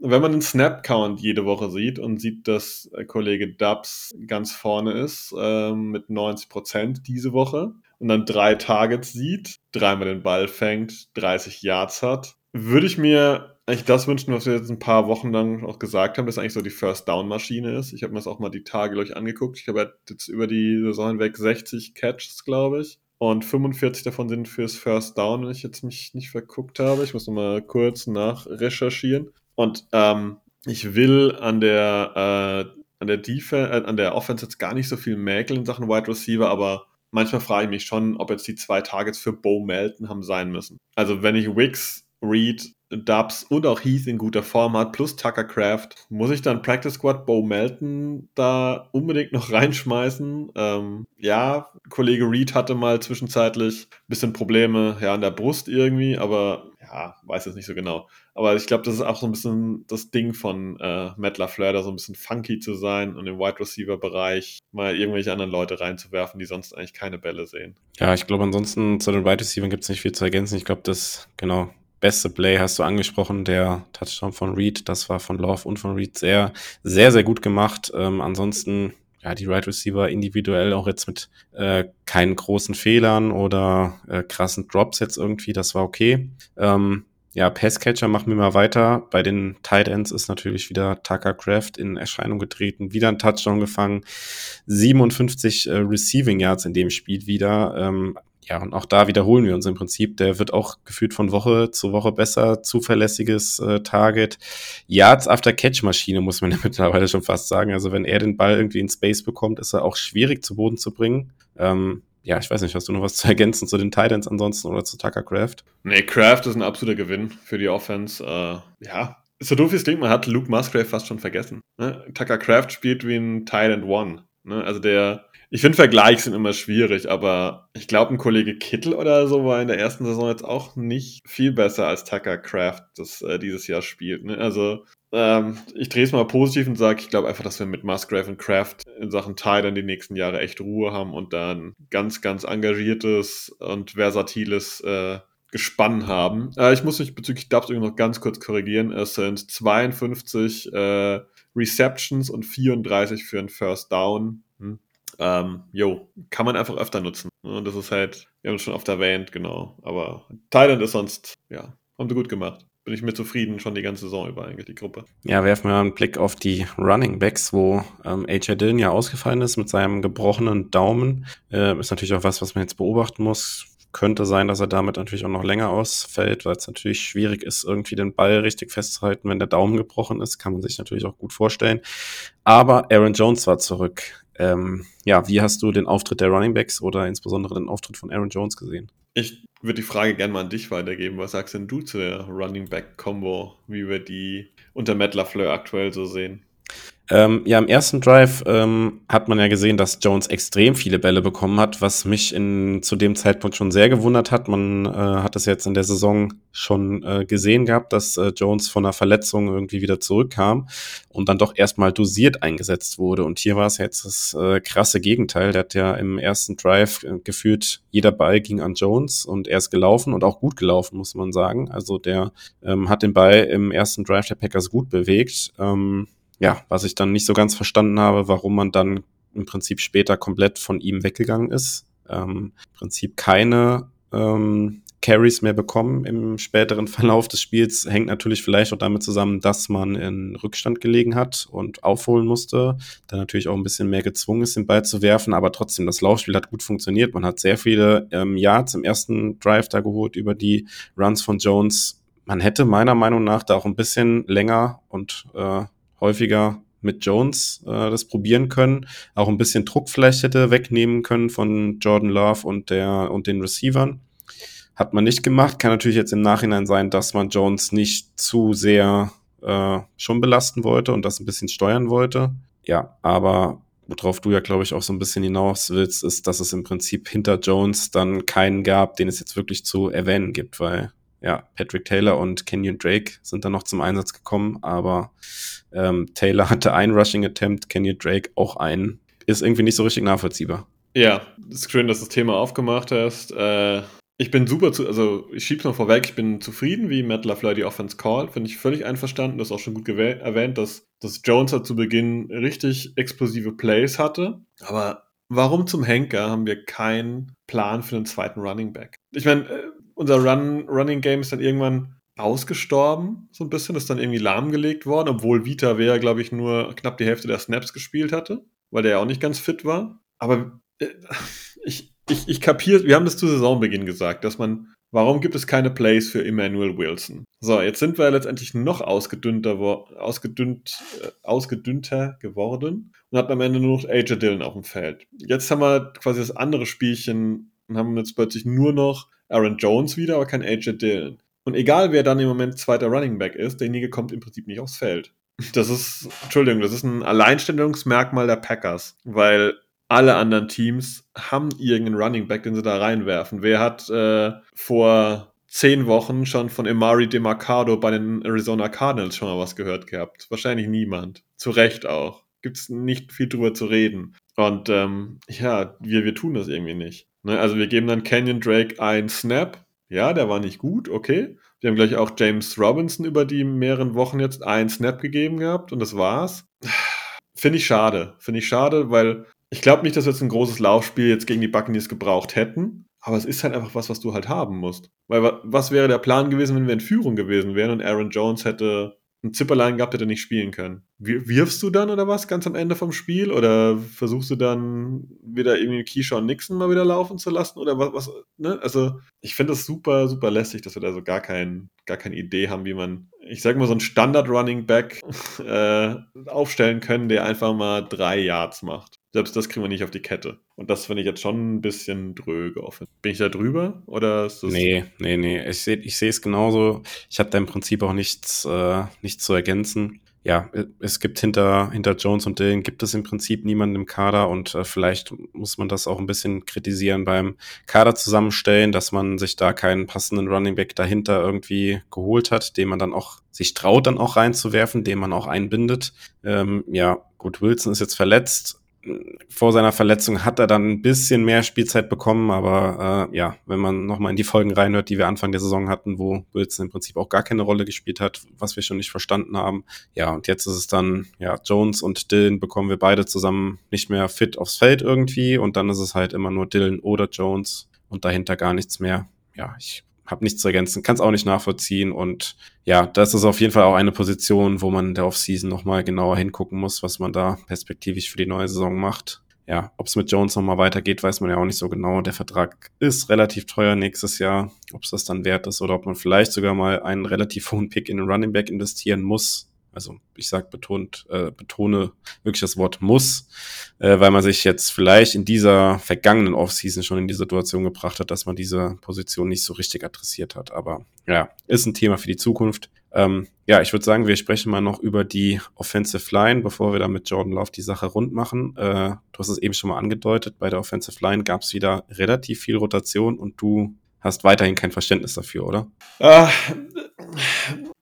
Speaker 4: wenn man den Snap-Count jede Woche sieht und sieht, dass Kollege Dubs ganz vorne ist ähm, mit 90 Prozent diese Woche und dann drei Targets sieht, dreimal den Ball fängt, 30 Yards hat, würde ich mir eigentlich das wünschen, was wir jetzt ein paar Wochen lang auch gesagt haben, dass eigentlich so die First-Down-Maschine ist. Ich habe mir das auch mal die Tage, glaube ich, angeguckt. Ich habe jetzt über die Saison hinweg 60 Catches, glaube ich. Und 45 davon sind fürs First Down, wenn ich jetzt mich nicht verguckt habe. Ich muss nochmal kurz nachrecherchieren. Und ähm, ich will an der, äh, an der Defense, äh, an der Offense jetzt gar nicht so viel mäkeln in Sachen Wide Receiver, aber manchmal frage ich mich schon, ob jetzt die zwei Targets für Bo Melton haben sein müssen. Also wenn ich Wicks, Reed Dubs und auch Heath in guter Form hat, plus Tucker Craft, muss ich dann Practice Squad Bo Melton da unbedingt noch [LAUGHS] reinschmeißen? Ähm, ja, Kollege Reed hatte mal zwischenzeitlich ein bisschen Probleme ja, an der Brust irgendwie, aber ja, weiß jetzt nicht so genau. Aber ich glaube, das ist auch so ein bisschen das Ding von äh, Matt LaFleur, da so ein bisschen funky zu sein und im Wide Receiver Bereich mal irgendwelche anderen Leute reinzuwerfen, die sonst eigentlich keine Bälle sehen.
Speaker 3: Ja, ich glaube, ansonsten zu den Wide Receivers gibt es nicht viel zu ergänzen. Ich glaube, das, genau, beste Play hast du angesprochen, der Touchdown von Reed, das war von Love und von Reed sehr, sehr, sehr gut gemacht. Ähm, ansonsten, ja, die Right Receiver individuell auch jetzt mit äh, keinen großen Fehlern oder äh, krassen Drops jetzt irgendwie, das war okay. Ähm, ja, Passcatcher machen wir mal weiter. Bei den Tight Ends ist natürlich wieder Tucker Craft in Erscheinung getreten, wieder ein Touchdown gefangen, 57 äh, Receiving Yards in dem Spiel wieder. Ähm, ja, und auch da wiederholen wir uns im Prinzip. Der wird auch gefühlt von Woche zu Woche besser. Zuverlässiges äh, Target. Yards after Catch Maschine, muss man [LAUGHS] ja mittlerweile schon fast sagen. Also wenn er den Ball irgendwie in Space bekommt, ist er auch schwierig zu Boden zu bringen. Ähm, ja, ich weiß nicht, hast du noch was zu ergänzen zu den Titans ansonsten oder zu Tucker Craft?
Speaker 4: Nee, Craft ist ein absoluter Gewinn für die Offense. Äh, ja, so doof wie es klingt, man hat Luke Musgrave fast schon vergessen. Ne? Tucker Craft spielt wie ein Titan One. Ne? Also der ich finde, Vergleiche sind immer schwierig, aber ich glaube, ein Kollege Kittel oder so war in der ersten Saison jetzt auch nicht viel besser als Tucker Craft, das äh, dieses Jahr spielt. Ne? Also, ähm, ich drehe es mal positiv und sage, ich glaube einfach, dass wir mit Musgrave und Craft in Sachen Teil dann die nächsten Jahre echt Ruhe haben und dann ganz, ganz engagiertes und versatiles äh, Gespann haben. Äh, ich muss mich bezüglich Dubs noch ganz kurz korrigieren. Es sind 52 äh, Receptions und 34 für einen First Down. Hm ähm, jo, kann man einfach öfter nutzen. Und das ist halt, wir haben es schon oft erwähnt, genau. Aber Thailand ist sonst, ja, haben sie gut gemacht. Bin ich mir zufrieden, schon die ganze Saison über eigentlich, die Gruppe.
Speaker 3: Ja, werfen wir einen Blick auf die Running Backs, wo ähm, AJ Dillon ja ausgefallen ist mit seinem gebrochenen Daumen. Äh, ist natürlich auch was, was man jetzt beobachten muss könnte sein, dass er damit natürlich auch noch länger ausfällt, weil es natürlich schwierig ist, irgendwie den Ball richtig festzuhalten, wenn der Daumen gebrochen ist. Kann man sich natürlich auch gut vorstellen. Aber Aaron Jones war zurück. Ähm, ja, wie hast du den Auftritt der Running Backs oder insbesondere den Auftritt von Aaron Jones gesehen?
Speaker 4: Ich würde die Frage gerne mal an dich weitergeben. Was sagst denn du zu der Running Back Combo, wie wir die unter Matt LaFleur aktuell so sehen?
Speaker 3: Ähm, ja, im ersten Drive ähm, hat man ja gesehen, dass Jones extrem viele Bälle bekommen hat, was mich in, zu dem Zeitpunkt schon sehr gewundert hat. Man äh, hat es jetzt in der Saison schon äh, gesehen gehabt, dass äh, Jones von einer Verletzung irgendwie wieder zurückkam und dann doch erstmal dosiert eingesetzt wurde. Und hier war es jetzt das äh, krasse Gegenteil. Der hat ja im ersten Drive äh, gefühlt, jeder Ball ging an Jones und er ist gelaufen und auch gut gelaufen, muss man sagen. Also der ähm, hat den Ball im ersten Drive der Packers gut bewegt. Ähm, ja, was ich dann nicht so ganz verstanden habe, warum man dann im Prinzip später komplett von ihm weggegangen ist. Ähm, Im Prinzip keine ähm, Carries mehr bekommen im späteren [LAUGHS] Verlauf des Spiels. Hängt natürlich vielleicht auch damit zusammen, dass man in Rückstand gelegen hat und aufholen musste. Dann natürlich auch ein bisschen mehr gezwungen ist, den Ball zu werfen. Aber trotzdem, das Laufspiel hat gut funktioniert. Man hat sehr viele ähm, Yards im ersten Drive da geholt über die Runs von Jones. Man hätte meiner Meinung nach da auch ein bisschen länger und äh, häufiger mit Jones äh, das probieren können, auch ein bisschen Druck vielleicht hätte wegnehmen können von Jordan Love und der und den Receivern. Hat man nicht gemacht. Kann natürlich jetzt im Nachhinein sein, dass man Jones nicht zu sehr äh, schon belasten wollte und das ein bisschen steuern wollte. Ja, aber worauf du ja, glaube ich, auch so ein bisschen hinaus willst, ist, dass es im Prinzip hinter Jones dann keinen gab, den es jetzt wirklich zu erwähnen gibt, weil ja, Patrick Taylor und Kenyon Drake sind dann noch zum Einsatz gekommen, aber ähm, Taylor [LAUGHS] hatte einen Rushing Attempt, Kenyon Drake auch einen. Ist irgendwie nicht so richtig nachvollziehbar.
Speaker 4: Ja, ist schön, dass du das Thema aufgemacht hast. Äh, ich bin super zu, also ich schieb's mal vorweg, ich bin zufrieden, wie Matt LaFleur die Offense called, finde ich völlig einverstanden, das ist auch schon gut erwähnt, dass, dass Jones halt zu Beginn richtig explosive Plays hatte, aber warum zum Henker haben wir keinen Plan für den zweiten Running Back? Ich meine, äh, unser Run, Running Game ist dann irgendwann ausgestorben, so ein bisschen, ist dann irgendwie lahmgelegt worden, obwohl Vita Wea, glaube ich, nur knapp die Hälfte der Snaps gespielt hatte, weil der ja auch nicht ganz fit war, aber äh, [LAUGHS] ich, ich, ich kapiere, wir haben das zu Saisonbeginn gesagt, dass man, warum gibt es keine Plays für Emmanuel Wilson? So, jetzt sind wir letztendlich noch ausgedünnter, ausgedünnt, äh, ausgedünnter geworden und hatten am Ende nur noch AJ Dillon auf dem Feld. Jetzt haben wir quasi das andere Spielchen und haben jetzt plötzlich nur noch Aaron Jones wieder, aber kein AJ Dillon. Und egal wer dann im Moment zweiter Running Back ist, derjenige kommt im Prinzip nicht aufs Feld. Das ist, Entschuldigung, das ist ein Alleinstellungsmerkmal der Packers, weil alle anderen Teams haben irgendeinen Running Back, den sie da reinwerfen. Wer hat äh, vor zehn Wochen schon von Emari DeMarcado bei den Arizona Cardinals schon mal was gehört gehabt? Wahrscheinlich niemand. Zu Recht auch. Gibt es nicht viel drüber zu reden. Und ähm, ja, wir, wir tun das irgendwie nicht. Ne? Also wir geben dann Canyon Drake ein Snap. Ja, der war nicht gut, okay. Wir haben gleich auch James Robinson über die mehreren Wochen jetzt einen Snap gegeben gehabt und das war's. Finde ich schade. Finde ich schade, weil ich glaube nicht, dass wir jetzt ein großes Laufspiel jetzt gegen die Buccaneers gebraucht hätten. Aber es ist halt einfach was, was du halt haben musst. Weil was wäre der Plan gewesen, wenn wir in Führung gewesen wären und Aaron Jones hätte ein Zipperlein gehabt, hätte nicht spielen können. Wirfst du dann oder was ganz am Ende vom Spiel? Oder versuchst du dann wieder irgendwie Keyshawn Nixon mal wieder laufen zu lassen? Oder was, was ne? Also, ich finde das super, super lästig, dass wir da so gar, kein, gar keine Idee haben, wie man, ich sag mal, so einen Standard-Running Back [LAUGHS] äh, aufstellen können, der einfach mal drei Yards macht. Selbst das kriegen wir nicht auf die Kette. Und das finde ich jetzt schon ein bisschen dröge offen. Bin ich da drüber? Oder ist das
Speaker 3: nee, nee, nee. Ich sehe ich es genauso. Ich habe da im Prinzip auch nichts, äh, nichts zu ergänzen. Ja, es gibt hinter, hinter Jones und Dylan gibt es im Prinzip niemanden im Kader und äh, vielleicht muss man das auch ein bisschen kritisieren beim Kader zusammenstellen, dass man sich da keinen passenden Running Back dahinter irgendwie geholt hat, den man dann auch sich traut, dann auch reinzuwerfen, den man auch einbindet. Ähm, ja, gut, Wilson ist jetzt verletzt vor seiner Verletzung hat er dann ein bisschen mehr Spielzeit bekommen, aber äh, ja, wenn man nochmal in die Folgen reinhört, die wir Anfang der Saison hatten, wo Wilson im Prinzip auch gar keine Rolle gespielt hat, was wir schon nicht verstanden haben. Ja, und jetzt ist es dann, ja, Jones und Dylan bekommen wir beide zusammen nicht mehr fit aufs Feld irgendwie und dann ist es halt immer nur Dylan oder Jones und dahinter gar nichts mehr. Ja, ich habe nichts zu ergänzen, kann es auch nicht nachvollziehen. Und ja, das ist auf jeden Fall auch eine Position, wo man der Offseason nochmal genauer hingucken muss, was man da perspektivisch für die neue Saison macht. Ja, ob es mit Jones nochmal weitergeht, weiß man ja auch nicht so genau. Der Vertrag ist relativ teuer nächstes Jahr. Ob es das dann wert ist oder ob man vielleicht sogar mal einen relativ hohen Pick in den Running Back investieren muss, also ich sag betont, äh, betone wirklich das Wort muss, äh, weil man sich jetzt vielleicht in dieser vergangenen Offseason schon in die Situation gebracht hat, dass man diese Position nicht so richtig adressiert hat. Aber ja, ist ein Thema für die Zukunft. Ähm, ja, ich würde sagen, wir sprechen mal noch über die Offensive Line, bevor wir dann mit Jordan Love die Sache rund machen. Äh, du hast es eben schon mal angedeutet, bei der Offensive Line gab es wieder relativ viel Rotation und du hast weiterhin kein Verständnis dafür, oder?
Speaker 4: Äh,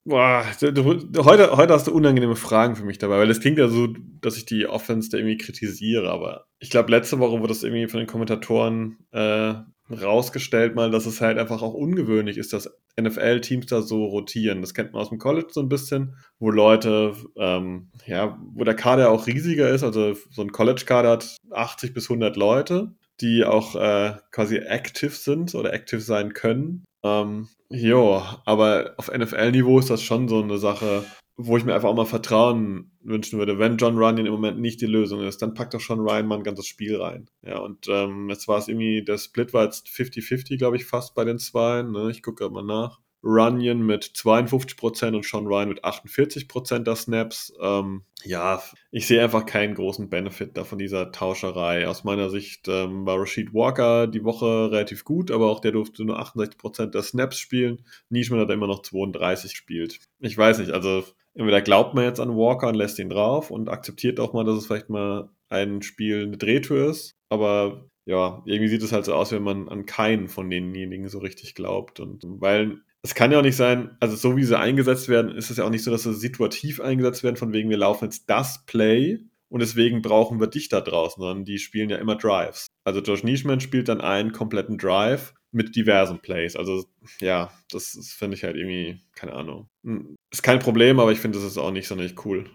Speaker 4: Boah, du, du, heute, heute hast du unangenehme Fragen für mich dabei, weil es klingt ja so, dass ich die Offense da irgendwie kritisiere, aber ich glaube, letzte Woche wurde das irgendwie von den Kommentatoren äh, rausgestellt, mal, dass es halt einfach auch ungewöhnlich ist, dass NFL-Teams da so rotieren. Das kennt man aus dem College so ein bisschen, wo Leute, ähm, ja, wo der Kader auch riesiger ist, also so ein College-Kader hat 80 bis 100 Leute, die auch äh, quasi active sind oder active sein können. Ähm, jo, aber auf NFL-Niveau ist das schon so eine Sache, wo ich mir einfach auch mal Vertrauen wünschen würde. Wenn John Runyon im Moment nicht die Lösung ist, dann packt doch schon Ryan mal ein ganzes Spiel rein. Ja, und ähm, jetzt war es irgendwie, der Split war jetzt 50-50, glaube ich, fast bei den zwei. Ne? Ich gucke gerade mal nach. Runyon mit 52% und Sean Ryan mit 48% der Snaps. Ähm, ja, ich sehe einfach keinen großen Benefit da von dieser Tauscherei. Aus meiner Sicht ähm, war Rashid Walker die Woche relativ gut, aber auch der durfte nur 68% der Snaps spielen. Nischman hat immer noch 32 gespielt. Ich weiß nicht, also entweder glaubt man jetzt an Walker und lässt ihn drauf und akzeptiert auch mal, dass es vielleicht mal ein Spiel eine Drehtür ist, aber ja, irgendwie sieht es halt so aus, wenn man an keinen von denjenigen so richtig glaubt. Und weil es kann ja auch nicht sein, also so wie sie eingesetzt werden, ist es ja auch nicht so, dass sie situativ eingesetzt werden, von wegen wir laufen jetzt das Play und deswegen brauchen wir dich da draußen, sondern die spielen ja immer Drives. Also Josh Nischman spielt dann einen kompletten Drive mit diversen Plays. Also ja, das, das finde ich halt irgendwie, keine Ahnung. Hm, ist kein Problem, aber ich finde, das ist auch nicht sonderlich cool.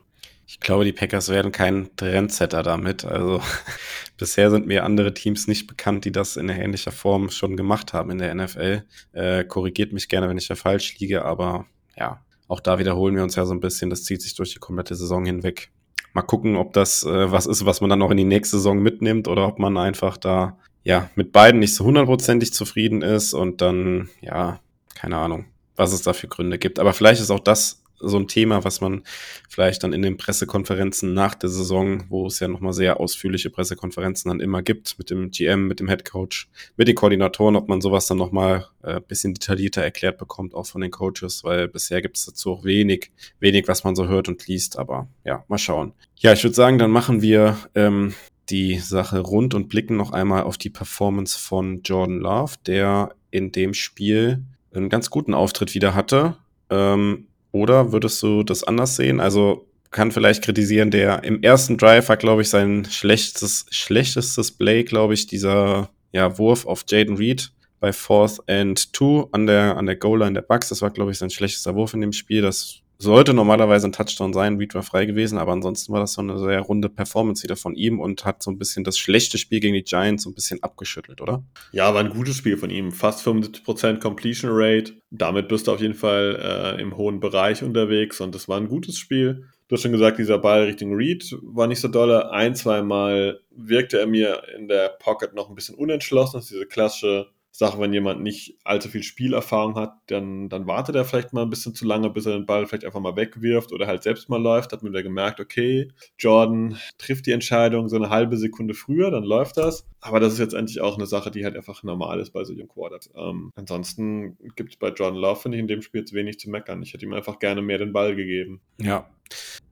Speaker 3: Ich glaube, die Packers werden kein Trendsetter damit. Also [LAUGHS] bisher sind mir andere Teams nicht bekannt, die das in ähnlicher Form schon gemacht haben in der NFL. Äh, korrigiert mich gerne, wenn ich da falsch liege, aber ja, auch da wiederholen wir uns ja so ein bisschen. Das zieht sich durch die komplette Saison hinweg. Mal gucken, ob das äh, was ist, was man dann noch in die nächste Saison mitnimmt oder ob man einfach da ja mit beiden nicht so hundertprozentig zufrieden ist und dann ja keine Ahnung, was es da für Gründe gibt. Aber vielleicht ist auch das so ein Thema, was man vielleicht dann in den Pressekonferenzen nach der Saison, wo es ja nochmal sehr ausführliche Pressekonferenzen dann immer gibt, mit dem GM, mit dem Head Coach, mit den Koordinatoren, ob man sowas dann nochmal äh, bisschen detaillierter erklärt bekommt, auch von den Coaches, weil bisher gibt es dazu auch wenig, wenig, was man so hört und liest, aber ja, mal schauen. Ja, ich würde sagen, dann machen wir ähm, die Sache rund und blicken noch einmal auf die Performance von Jordan Love, der in dem Spiel einen ganz guten Auftritt wieder hatte. Ähm, oder würdest du das anders sehen? Also kann vielleicht kritisieren, der im ersten Drive war, glaube ich, sein schlechtes, schlechtestes Play, glaube ich, dieser ja, Wurf auf Jaden Reed bei Fourth and Two an der, an der Goal-Line der Bucks. Das war, glaube ich, sein schlechtester Wurf in dem Spiel. Das sollte normalerweise ein Touchdown sein. Reed war frei gewesen, aber ansonsten war das so eine sehr runde Performance wieder von ihm und hat so ein bisschen das schlechte Spiel gegen die Giants so ein bisschen abgeschüttelt, oder?
Speaker 4: Ja, war ein gutes Spiel von ihm. Fast 75% Completion Rate. Damit bist du auf jeden Fall äh, im hohen Bereich unterwegs und es war ein gutes Spiel. Du hast schon gesagt, dieser Ball Richtung Reed war nicht so dolle. Ein, zwei Mal wirkte er mir in der Pocket noch ein bisschen unentschlossen. Das ist diese klassische Sache, wenn jemand nicht allzu viel Spielerfahrung hat, dann, dann wartet er vielleicht mal ein bisschen zu lange, bis er den Ball vielleicht einfach mal wegwirft oder halt selbst mal läuft. Hat man wieder gemerkt, okay, Jordan trifft die Entscheidung so eine halbe Sekunde früher, dann läuft das. Aber das ist jetzt endlich auch eine Sache, die halt einfach normal ist bei solchen Quarters. Ähm, ansonsten gibt es bei Jordan Love, finde ich, in dem Spiel jetzt wenig zu meckern. Ich hätte ihm einfach gerne mehr den Ball gegeben.
Speaker 3: Ja.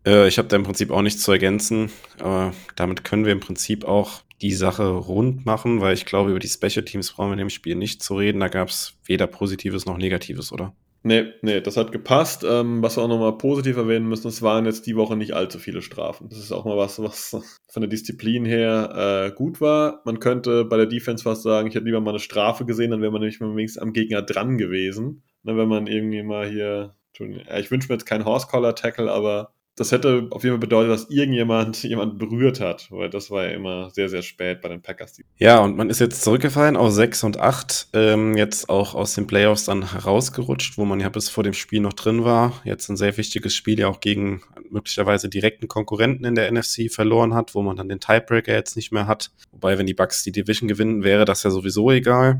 Speaker 3: Äh, ich habe da im Prinzip auch nichts zu ergänzen, aber damit können wir im Prinzip auch die Sache rund machen, weil ich glaube, über die Special Teams brauchen wir in dem Spiel nicht zu reden. Da gab es weder Positives noch Negatives, oder?
Speaker 4: Nee, nee, das hat gepasst. Ähm, was wir auch nochmal positiv erwähnen müssen, es waren jetzt die Woche nicht allzu viele Strafen. Das ist auch mal was, was von der Disziplin her äh, gut war. Man könnte bei der Defense fast sagen, ich hätte lieber mal eine Strafe gesehen, dann wäre man nämlich mal wenigstens am Gegner dran gewesen. Dann wenn man irgendwie mal hier, ich wünsche mir jetzt keinen Horse-Collar-Tackle, aber das hätte auf jeden Fall bedeutet, dass irgendjemand [LAUGHS] jemand berührt hat, weil das war ja immer sehr, sehr spät bei den Packers.
Speaker 3: Ja, und man ist jetzt zurückgefallen auf 6 und 8, ähm, jetzt auch aus den Playoffs dann herausgerutscht, wo man ja bis vor dem Spiel noch drin war. Jetzt ein sehr wichtiges Spiel ja auch gegen möglicherweise direkten Konkurrenten in der NFC verloren hat, wo man dann den Tiebreaker jetzt nicht mehr hat. Wobei, wenn die Bucks die Division gewinnen, wäre das ja sowieso egal.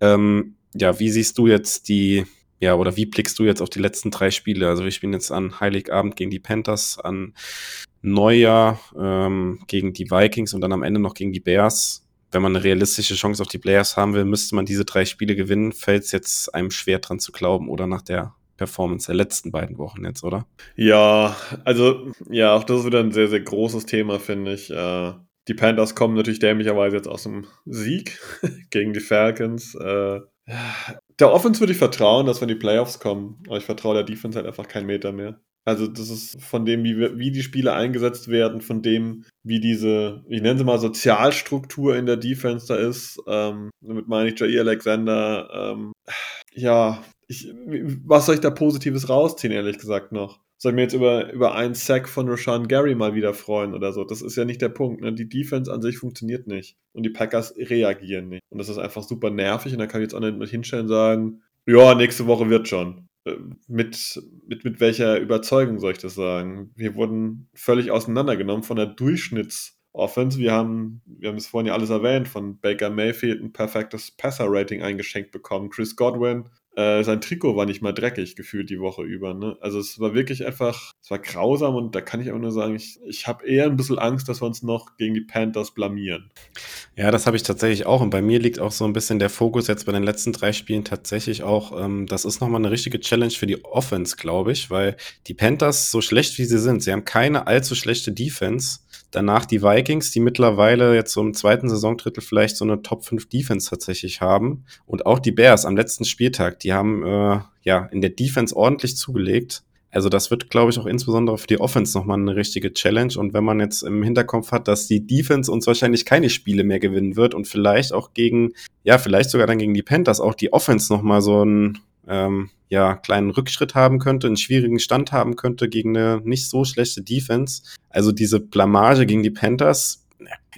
Speaker 3: Ähm, ja, wie siehst du jetzt die ja, oder wie blickst du jetzt auf die letzten drei Spiele? Also wir spielen jetzt an Heiligabend gegen die Panthers, an Neujahr ähm, gegen die Vikings und dann am Ende noch gegen die Bears. Wenn man eine realistische Chance auf die Bears haben will, müsste man diese drei Spiele gewinnen. Fällt es jetzt einem schwer dran zu glauben oder nach der Performance der letzten beiden Wochen jetzt, oder?
Speaker 4: Ja, also ja, auch das ist wieder ein sehr, sehr großes Thema, finde ich. Äh, die Panthers kommen natürlich dämlicherweise jetzt aus dem Sieg [LAUGHS] gegen die Falcons. Äh, der Offense würde ich vertrauen, dass wenn die Playoffs kommen, aber ich vertraue der Defense halt einfach keinen Meter mehr. Also das ist von dem, wie, wie die Spiele eingesetzt werden, von dem, wie diese, ich nenne sie mal Sozialstruktur in der Defense da ist. Ähm, damit meine ich Jair Alexander. Ähm, ja, ich, was soll ich da Positives rausziehen, ehrlich gesagt noch? Soll mir jetzt über, über einen Sack von Rashawn Gary mal wieder freuen oder so. Das ist ja nicht der Punkt. Ne? Die Defense an sich funktioniert nicht. Und die Packers reagieren nicht. Und das ist einfach super nervig. Und da kann ich jetzt auch nicht mit hinstellen und sagen, ja, nächste Woche wird schon. Äh, mit, mit, mit welcher Überzeugung soll ich das sagen? Wir wurden völlig auseinandergenommen von der Durchschnitts- Offense. Wir haben, wir haben es vorhin ja alles erwähnt, von Baker Mayfield ein perfektes Passer-Rating eingeschenkt bekommen. Chris Godwin Äh, sein Trikot war nicht mal dreckig gefühlt die Woche über. Ne? Also es war wirklich einfach, es war grausam und da kann ich auch nur sagen, ich, ich habe eher ein bisschen Angst, dass wir uns noch gegen die Panthers blamieren.
Speaker 3: Ja, das habe ich tatsächlich auch. Und bei mir liegt auch so ein bisschen der Fokus jetzt bei den letzten drei Spielen tatsächlich auch, ähm, das ist nochmal eine richtige Challenge für die Offense, glaube ich, weil die Panthers, so schlecht wie sie sind, sie haben keine allzu schlechte Defense. Danach die Vikings, die mittlerweile jetzt so im zweiten Saisondrittel vielleicht so eine Top 5 Defense tatsächlich haben. Und auch die Bears am letzten Spieltag, die haben äh, ja in der Defense ordentlich zugelegt. Also das wird, glaube ich, auch insbesondere für die Offense nochmal eine richtige Challenge. Und wenn man jetzt im Hinterkopf hat, dass die Defense uns wahrscheinlich keine Spiele mehr gewinnen wird und vielleicht auch gegen, ja, vielleicht sogar dann gegen die Panthers auch die Offense nochmal so ein ähm, ja, kleinen Rückschritt haben könnte, einen schwierigen Stand haben könnte gegen eine nicht so schlechte Defense. Also diese Blamage gegen die Panthers,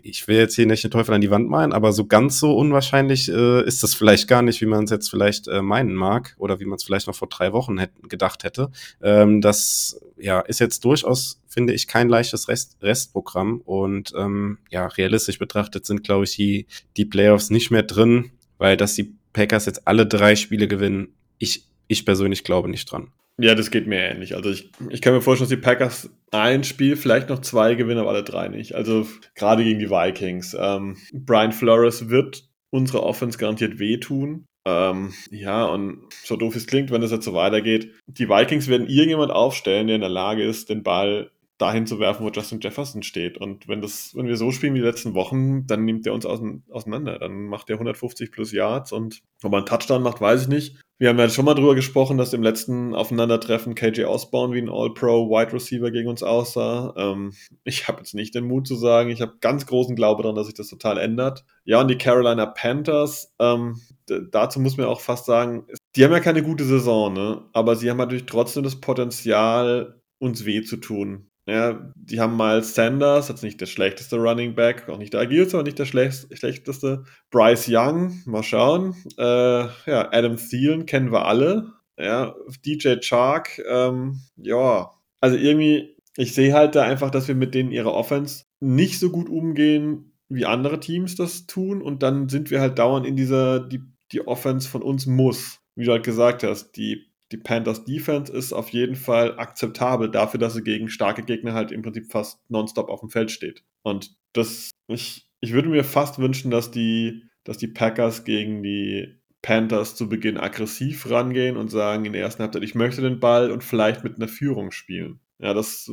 Speaker 3: ich will jetzt hier nicht den Teufel an die Wand malen, aber so ganz so unwahrscheinlich äh, ist das vielleicht gar nicht, wie man es jetzt vielleicht äh, meinen mag oder wie man es vielleicht noch vor drei Wochen hätten, gedacht hätte. Ähm, das ja, ist jetzt durchaus, finde ich, kein leichtes Rest, Restprogramm und ähm, ja, realistisch betrachtet sind, glaube ich, die, die Playoffs nicht mehr drin, weil dass die Packers jetzt alle drei Spiele gewinnen, ich, ich persönlich glaube nicht dran.
Speaker 4: Ja, das geht mir ähnlich. Also ich, ich kann mir vorstellen, dass die Packers ein Spiel, vielleicht noch zwei gewinnen, aber alle drei nicht. Also gerade gegen die Vikings. Ähm, Brian Flores wird unsere Offense garantiert wehtun. Ähm, ja, und so doof es klingt, wenn das jetzt so weitergeht, die Vikings werden irgendjemand aufstellen, der in der Lage ist, den Ball dahin zu werfen, wo Justin Jefferson steht. Und wenn das, wenn wir so spielen wie die letzten Wochen, dann nimmt er uns auseinander. Dann macht er 150 plus Yards und ob er einen Touchdown macht, weiß ich nicht. Wir haben ja schon mal drüber gesprochen, dass im letzten Aufeinandertreffen KJ Osborne wie ein All-Pro Wide Receiver gegen uns aussah. Ähm, ich habe jetzt nicht den Mut zu sagen, ich habe ganz großen Glaube daran, dass sich das total ändert. Ja, und die Carolina Panthers, ähm, dazu muss man auch fast sagen, die haben ja keine gute Saison, ne? aber sie haben natürlich trotzdem das Potenzial, uns weh zu tun. Ja, die haben Miles Sanders, jetzt nicht der schlechteste Running Back, auch nicht der agilste, aber nicht der schlechteste. Bryce Young, mal schauen. Äh, ja, Adam Thielen kennen wir alle. Ja, DJ Chark, ähm, ja, also irgendwie, ich sehe halt da einfach, dass wir mit denen ihrer Offense nicht so gut umgehen, wie andere Teams das tun. Und dann sind wir halt dauernd in dieser, die, die Offense von uns muss. Wie du halt gesagt hast, die die Panthers Defense ist auf jeden Fall akzeptabel dafür, dass sie gegen starke Gegner halt im Prinzip fast nonstop auf dem Feld steht. Und das, ich, ich würde mir fast wünschen, dass die, dass die Packers gegen die Panthers zu Beginn aggressiv rangehen und sagen in der ersten Halbzeit, ich möchte den Ball und vielleicht mit einer Führung spielen. Ja, das,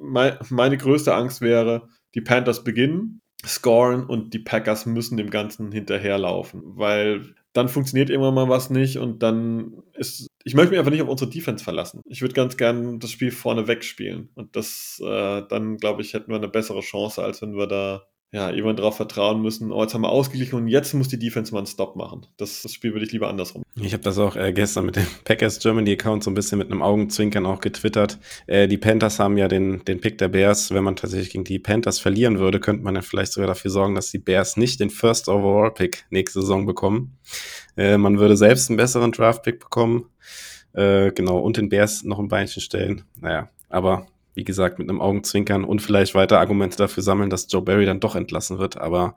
Speaker 4: meine größte Angst wäre, die Panthers beginnen, scoren und die Packers müssen dem Ganzen hinterherlaufen, weil dann funktioniert irgendwann mal was nicht und dann ist. Ich möchte mich einfach nicht auf unsere Defense verlassen. Ich würde ganz gern das Spiel vorne wegspielen. Und das, äh, dann glaube ich, hätten wir eine bessere Chance, als wenn wir da ja, jemand darauf vertrauen müssen, oh, jetzt haben wir ausgeglichen und jetzt muss die Defense mal einen Stop machen. Das, das Spiel würde ich lieber andersrum.
Speaker 3: Ich habe das auch äh, gestern mit dem [LAUGHS] Packers Germany Account so ein bisschen mit einem Augenzwinkern auch getwittert. Äh, die Panthers haben ja den, den Pick der Bears. Wenn man tatsächlich gegen die Panthers verlieren würde, könnte man ja vielleicht sogar dafür sorgen, dass die Bears nicht den First Overall Pick nächste Saison bekommen. Äh, man würde selbst einen besseren Draft Pick bekommen. Äh, genau, und den Bears noch ein Beinchen stellen. Naja, aber wie gesagt, mit einem Augenzwinkern und vielleicht weiter Argumente dafür sammeln, dass Joe Barry dann doch entlassen wird. Aber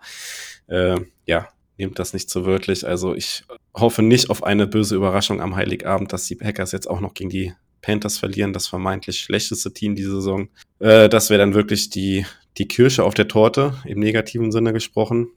Speaker 3: äh, ja, nehmt das nicht so wörtlich. Also ich hoffe nicht auf eine böse Überraschung am Heiligabend, dass die Packers jetzt auch noch gegen die Panthers verlieren, das vermeintlich schlechteste Team diese Saison. Äh, das wäre dann wirklich die, die Kirsche auf der Torte, im negativen Sinne gesprochen.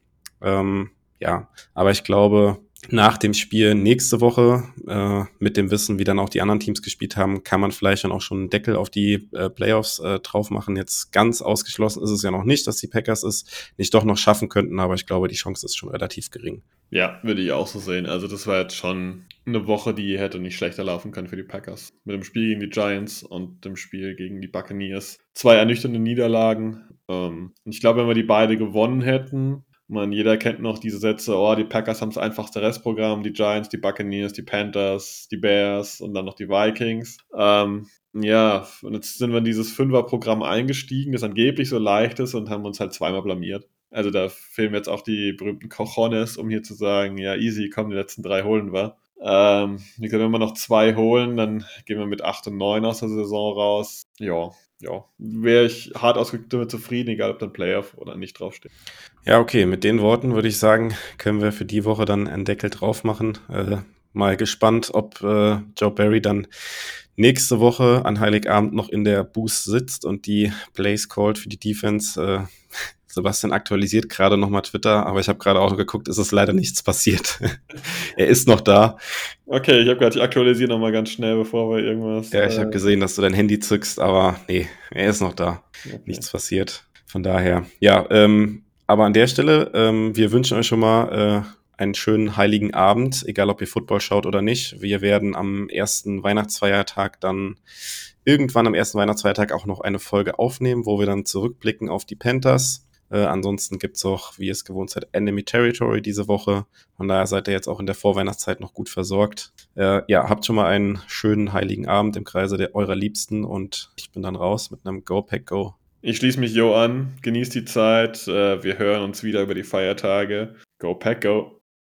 Speaker 3: Ähm, ja, aber ich glaube, nach dem Spiel nächste Woche, äh, mit dem Wissen, wie dann auch die anderen Teams gespielt haben, kann man vielleicht dann auch schon einen Deckel auf die äh, Playoffs äh, drauf machen. Jetzt ganz ausgeschlossen ist es ja noch nicht, dass die Packers es nicht doch noch schaffen könnten, aber ich glaube, die Chance ist schon relativ gering.
Speaker 4: Ja, würde ich auch so sehen. Also das war jetzt schon eine Woche, die hätte nicht schlechter laufen können für die Packers. Mit dem Spiel gegen die Giants und dem Spiel gegen die Buccaneers. Zwei ernüchternde Niederlagen. Ähm, ich glaube, wenn wir die beide gewonnen hätten, man, jeder kennt noch diese Sätze, oh, die Packers haben das einfachste Restprogramm, die Giants, die Buccaneers, die Panthers, die Bears und dann noch die Vikings. Ähm, ja, und jetzt sind wir in dieses Fünfer-Programm eingestiegen, das angeblich so leicht ist und haben uns halt zweimal blamiert. Also da fehlen jetzt auch die berühmten Cojones, um hier zu sagen, ja, easy, komm, die letzten drei holen wir. Ähm, wie gesagt, wenn wir noch zwei holen, dann gehen wir mit 8 und 9 aus der Saison raus. Ja, ja, wäre ich hart ausgedrückt damit zufrieden, egal ob dann Playoff oder nicht draufsteht.
Speaker 3: Ja, okay, mit den Worten würde ich sagen, können wir für die Woche dann einen Deckel drauf machen. Äh, mal gespannt, ob äh, Joe Barry dann nächste Woche an Heiligabend noch in der Boost sitzt und die Plays called für die Defense. Äh, Sebastian aktualisiert gerade nochmal Twitter, aber ich habe gerade auch geguckt, es ist leider nichts passiert. [LAUGHS] er ist noch da.
Speaker 4: Okay, ich habe gerade, ich aktualisiere nochmal ganz schnell, bevor wir irgendwas.
Speaker 3: Ja, ich
Speaker 4: äh,
Speaker 3: habe gesehen, dass du dein Handy zückst, aber nee, er ist noch da.
Speaker 4: okay.
Speaker 3: Nichts passiert. Von daher, ja, ähm, aber an der Stelle, ähm, wir wünschen euch schon mal äh, einen schönen heiligen Abend, egal ob ihr Football schaut oder nicht. Wir werden am ersten Weihnachtsfeiertag dann irgendwann am ersten Weihnachtsfeiertag auch noch eine Folge aufnehmen, wo wir dann zurückblicken auf die Panthers. Äh, ansonsten gibt's auch, wie ihr es gewohnt seid, Enemy Territory diese Woche. Von daher seid ihr jetzt auch in der Vorweihnachtszeit noch gut versorgt. Äh, ja, habt schon mal einen schönen heiligen Abend im Kreise der eurer Liebsten und ich bin dann raus mit einem Go Pack Go.
Speaker 4: Ich schließe mich Jo an, genießt die Zeit. Äh, wir hören uns wieder über die Feiertage. Go Pack, go!